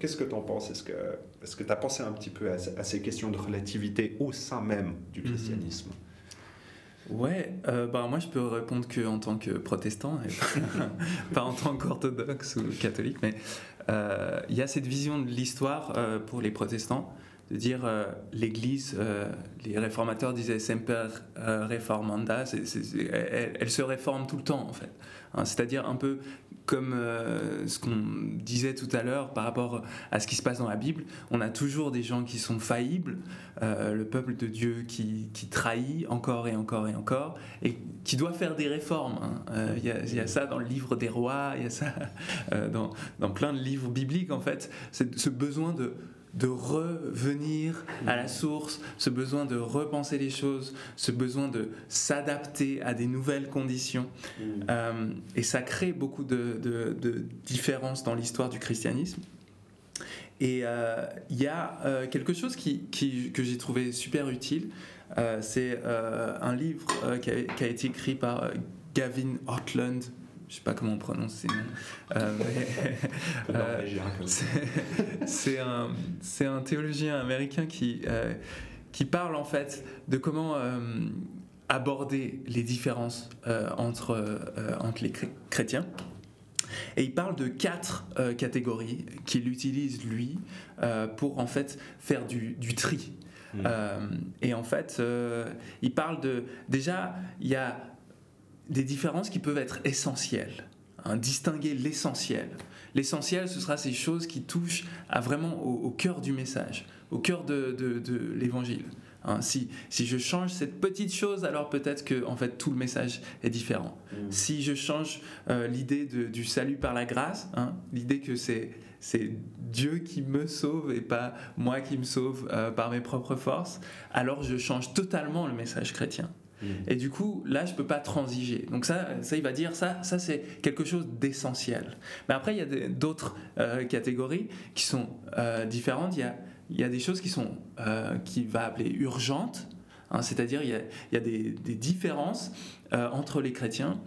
Speaker 2: Qu'est-ce que tu en penses? Est-ce que est tu as pensé un petit peu à, ces questions de relativité au sein même du mhm. christianisme?
Speaker 4: Ouais, euh, bah moi je peux répondre que en tant que protestant, [laughs] pas, en tant qu'orthodoxe ou catholique, mais euh, il y a cette vision de l'histoire pour les protestants de dire euh, l'Église, euh, les réformateurs disaient semper euh, reformanda, elle, se réforme tout le temps en fait. Hein, c'est-à-dire un peu comme ce qu'on disait tout à l'heure par rapport à ce qui se passe dans la Bible, on a toujours des gens qui sont faillibles, le peuple de Dieu qui, trahit encore et encore et encore, et qui doit faire des réformes. Hein. Il y, a ça dans le livre des rois, il y a ça [laughs] dans, dans plein de livres bibliques en fait, ce besoin de de revenir à la source, ce besoin de repenser les choses, ce besoin de s'adapter à des nouvelles conditions. Mm. Euh, et ça crée beaucoup de, différences dans l'histoire du christianisme. Et euh, il y a euh, quelque chose qui, que j'ai trouvé super utile. c'est un livre qui a, qui, a, été écrit par Gavin Hotland, je sais pas comment on prononce ces noms. Euh, [laughs] euh, c'est un, un, théologien américain qui, euh, qui parle en fait de comment aborder les différences entre, entre les chrétiens. Et il parle de quatre catégories qu'il utilise lui pour en fait faire du, du tri. Hmm. et en fait, il parle de déjà il y a des différences qui peuvent être essentielles. Hein, distinguer l'essentiel. L'essentiel, ce sera ces choses qui touchent à vraiment au, cœur du message, au cœur de, de, l'évangile. Hein, si, si je change cette petite chose, alors peut-être que en fait tout le message est différent. Mm. Si je change euh, l'idée du salut par la grâce, hein, l'idée que c'est c'est Dieu qui me sauve et pas moi qui me sauve euh, par mes propres forces, alors je change totalement le message chrétien. Et du coup, là, je peux pas transiger. Donc ça, ça il va dire ça, ça c'est quelque chose d'essentiel. Mais après, il y a d'autres euh, catégories qui sont euh, différentes. Il y a, il y a des choses qui sont euh, qu'il va appeler urgentes. hein, C'est-à-dire, il y a, il y a des, différences entre les chrétiens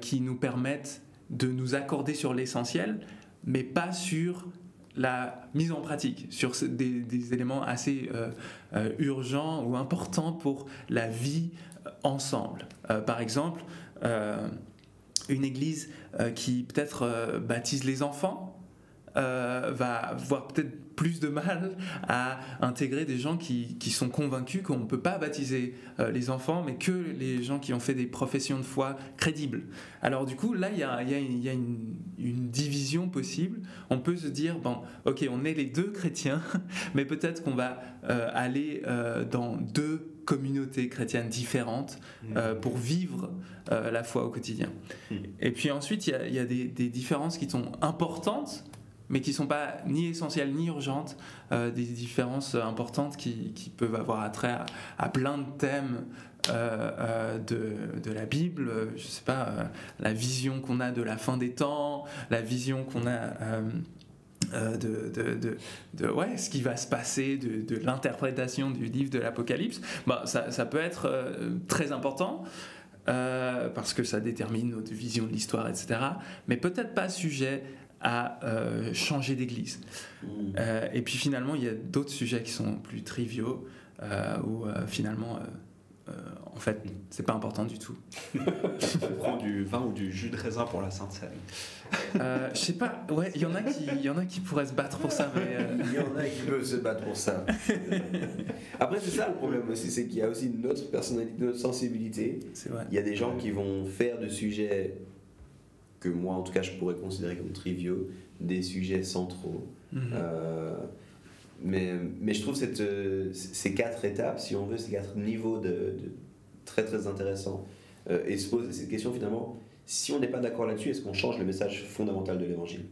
Speaker 4: qui nous permettent de nous accorder sur l'essentiel, mais pas sur la mise en pratique, sur des, éléments assez urgents ou importants pour la vie ensemble. Euh, par exemple, euh, une église euh, qui peut-être baptise les enfants va avoir peut-être plus de mal à intégrer des gens qui, qui sont convaincus qu'on ne peut pas baptiser les enfants, mais que les gens qui ont fait des professions de foi crédibles. Alors du coup, là, il y a, une, y a une- une division possible. On peut se dire, bon, ok, on est les deux chrétiens, [laughs] mais peut-être qu'on va aller dans deux communautés chrétiennes différentes euh, pour vivre euh, la foi au quotidien.
Speaker 2: Mm.
Speaker 4: Et puis ensuite, il y a, il y a des, des différences qui sont importantes, mais qui ne sont pas ni essentielles ni urgentes, euh, des différences importantes qui, qui peuvent avoir attrait à, à plein de thèmes de, de la Bible, je sais pas, la vision qu'on a de la fin des temps, la vision qu'on a... euh, de, de, de, de, ouais, ce qui va se passer, de, de l'interprétation du livre de l'Apocalypse, bah, ça, ça peut être euh, très important euh, parce que ça détermine notre vision de l'histoire, etc. Mais peut-être pas sujet à euh, changer d'église.
Speaker 3: Mm.
Speaker 4: Euh, et puis finalement, il y a d'autres sujets qui sont plus triviaux où finalement, euh, en fait, c'est pas important du tout. [laughs]
Speaker 2: On prend du vin ou du jus de raisin pour la Sainte Seine.
Speaker 4: Euh, je sais pas, ouais, il y en a qui, y en a qui pourraient se battre pour ça, mais euh,
Speaker 3: Il y en a qui peuvent se battre pour ça. [laughs] Après, c'est ça le problème aussi, c'est qu'il y a aussi notre personnalité, notre sensibilité.
Speaker 4: c'est vrai.
Speaker 3: Il y a des gens qui vont faire de sujets que moi, en tout cas, je pourrais considérer comme triviaux, des sujets centraux.
Speaker 4: Mhm.
Speaker 3: Euh, mais, mais je trouve cette, euh, ces quatre étapes, si on veut, ces quatre niveaux de, de- très très intéressants. Euh, et se poser cette question finalement, si on n'est pas d'accord là-dessus, est-ce qu'on change le message fondamental de l'évangile?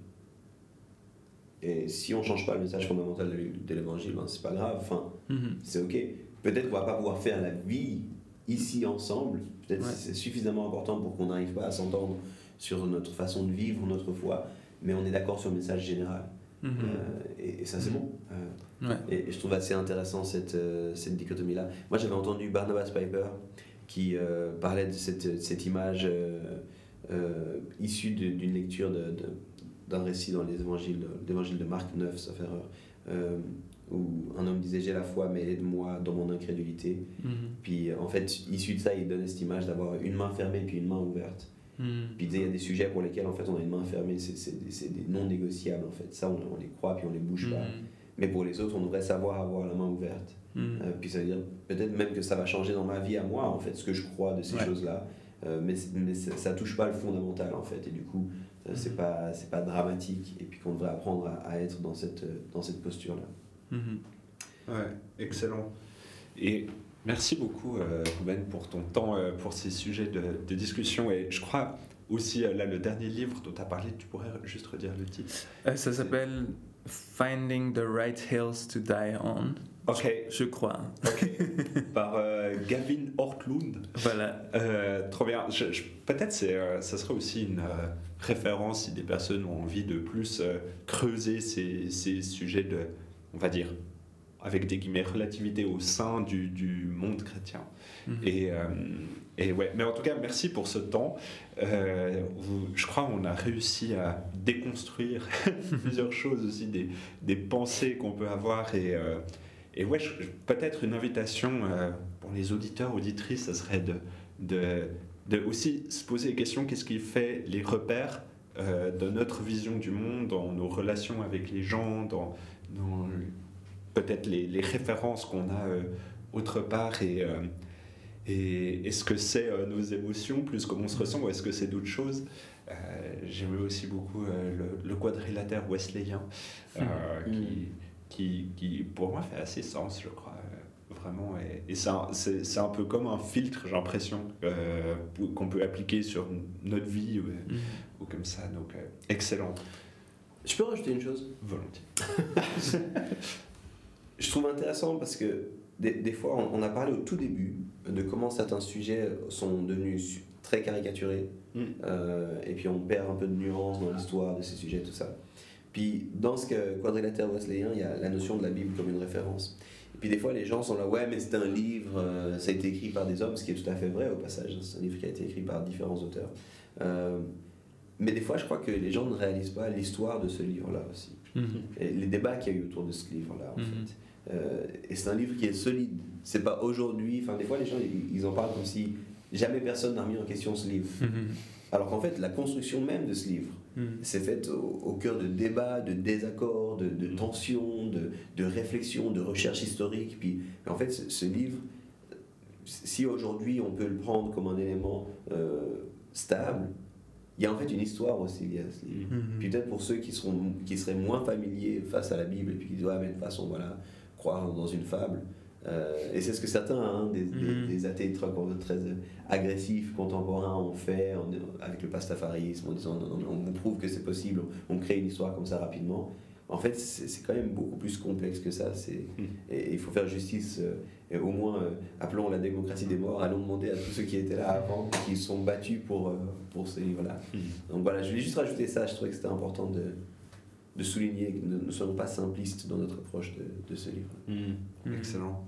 Speaker 3: Et si on ne change pas le message fondamental de l'é- de l'évangile, ben, c'est pas grave, enfin,
Speaker 4: Mhm.
Speaker 3: c'est ok. Peut-être qu'on va pas pouvoir faire la vie ici ensemble, peut-être
Speaker 4: Ouais.
Speaker 3: que c'est suffisamment important pour qu'on n'arrive pas à s'entendre sur notre façon de vivre, notre foi, mais on est d'accord sur le message général.
Speaker 4: Mhm.
Speaker 3: Euh, et, et ça, c'est bon. Euh,
Speaker 4: Ouais.
Speaker 3: et, et je trouve assez intéressant cette, euh, cette dichotomie-là. Moi, j'avais entendu Barnabas Piper qui parlait de cette, cette image issue d'une lecture d'un récit dans l'évangile de Marc 9, sauf erreur, euh, où un homme disait J'ai la foi, mais aide-moi dans mon incrédulité.
Speaker 4: Mhm.
Speaker 3: Puis en fait, issu de ça, il donnait cette image d'avoir une main fermée puis une main ouverte.
Speaker 4: Mhm.
Speaker 3: Puis il y a des sujets pour lesquels en fait on a une main fermée, c'est, c'est, des- c'est des non négociables en fait. Ça, on, on les croit puis on les bouge pas.
Speaker 4: Mhm.
Speaker 3: Mais pour les autres, on devrait savoir avoir la main ouverte.
Speaker 4: Mhm.
Speaker 3: Euh, puis ça veut dire peut-être même que ça va changer dans ma vie à moi, en fait, ce que je crois de ces
Speaker 4: Ouais.
Speaker 3: choses-là. Euh, mais mais ça, ça touche pas le fondamental, en fait. Et du coup, euh, c'est, pas, c'est pas dramatique. Et puis qu'on devrait apprendre à, à être dans cette, dans cette posture-là.
Speaker 4: Mhm.
Speaker 2: Ouais, excellent. Et merci beaucoup, euh, Ruben, pour ton temps, euh, pour ces sujets de, de discussion. Et je crois aussi, euh, là, le dernier livre dont tu as parlé, tu pourrais juste redire le titre
Speaker 4: Euh, ça s'appelle Finding the Right Hills to Die On,
Speaker 2: Ok,
Speaker 4: je crois.
Speaker 2: ok. [laughs] Par euh, Gavin Ortlund.
Speaker 4: Voilà.
Speaker 2: Euh, trop bien. Peut-être c'est, ça serait aussi une référence si des personnes ont envie de plus creuser ces, ces sujets de, on va dire, avec des guillemets, relativité au sein du, du monde chrétien.
Speaker 4: Mhm.
Speaker 2: Et, euh, et ouais, mais en tout cas, merci pour ce temps. Euh, vous- je crois qu'on a réussi à déconstruire [laughs] plusieurs choses aussi, des, des pensées qu'on peut avoir. Et, euh, et ouais, peut-être une invitation pour les auditeurs, auditrices, ça serait de, de, de aussi se poser la question qu'est-ce qui fait les repères de notre vision du monde, dans nos relations avec les gens, dans, peut-être les, les références qu'on a euh, autre part et, euh, et est-ce que c'est euh, nos émotions plus comment on se ressent ou est-ce que c'est d'autres choses? Euh, J'aimais aussi beaucoup euh, le, le quadrilatère wesleyen euh,
Speaker 3: Mhm.
Speaker 2: qui, qui, qui, pour moi, fait assez sens, je crois. euh, Vraiment, et, et c'est un, c'est- c'est un peu comme un filtre, j'ai l'impression, euh, qu'on peut appliquer sur notre vie ou,
Speaker 4: Mhm.
Speaker 2: ou comme ça. Donc, euh, excellent,
Speaker 3: Je peux rajouter une chose?
Speaker 2: Volontiers. [laughs]
Speaker 3: Je trouve intéressant parce que des, des fois, on, on a parlé au tout début de comment certains sujets sont devenus très caricaturés,
Speaker 2: Mm.
Speaker 3: euh, et puis on perd un peu de nuance dans l'histoire de ces sujets, tout ça. Puis dans ce que- quadrilatère wesleyan, il y a la notion de la Bible comme une référence. Et puis des fois, les gens sont là, ouais, mais c'est un livre, euh, ça a été écrit par des hommes, ce qui est tout à fait vrai au passage. hein. C'est un livre qui a été écrit par différents auteurs. Euh, mais des fois, je crois que les gens ne réalisent pas l'histoire de ce livre-là aussi.
Speaker 4: Mhm.
Speaker 3: Et les débats qu'il y a eu autour de ce livre-là, en
Speaker 4: Mhm.
Speaker 3: fait. Euh, et c'est un livre qui est solide. C'est pas aujourd'hui. Enfin, des fois, les gens ils, ils en parlent comme si jamais personne n'a remis en question ce livre.
Speaker 4: Mhm.
Speaker 3: Alors qu'en fait, la construction même de ce livre
Speaker 4: Mhm.
Speaker 3: s'est faite au, au cœur de débats, de désaccords, de, de tensions, de, de réflexions, de recherches historiques. Puis, en fait, ce, ce livre, si aujourd'hui on peut le prendre comme un élément euh, stable, il y a en fait une histoire aussi liée à ce livre.
Speaker 4: Mhm.
Speaker 3: Puis peut-être pour ceux qui, seront, qui seraient moins familiers face à la Bible et puis qui disent ouais mais de toute façon voilà croire dans une fable Euh, et c'est ce que certains hein, des, des-
Speaker 4: Mhm.
Speaker 3: des athées très, très euh, agressifs contemporains ont fait en- avec le pastafarisme en disant non, non, mais on vous prouve que c'est possible on, on crée une histoire comme ça rapidement en fait c'est quand même beaucoup plus complexe que ça
Speaker 2: Mhm.
Speaker 3: et il faut faire justice euh, et au moins euh, appelons la démocratie des morts allons demander à tous ceux qui étaient là avant qui se sont battus pour, pour ce livre là
Speaker 2: Mhm.
Speaker 3: donc voilà, je voulais juste rajouter ça, je trouvais que c'était important de, de souligner que nous ne soyons pas simplistes dans notre approche de, de ce livre.
Speaker 2: Mhm.
Speaker 4: Mhm.
Speaker 2: Excellent.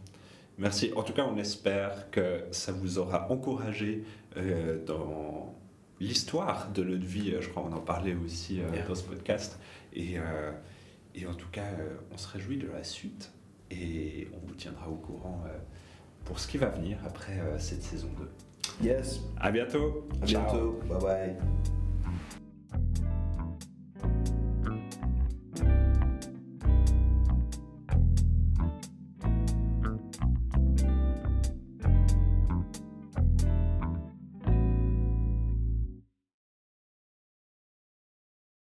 Speaker 2: Merci. En tout cas, on espère que ça vous aura encouragé euh, dans l'histoire de notre vie. Je crois qu'on en parlait aussi euh,
Speaker 3: Yeah.
Speaker 2: dans ce podcast. Et, euh, et en tout cas, euh, on se réjouit de la suite et on vous tiendra au courant euh, pour ce qui va venir après euh, cette saison 2.
Speaker 3: Yes,
Speaker 2: À bientôt.
Speaker 3: à
Speaker 2: Ciao.
Speaker 3: bientôt, bye bye.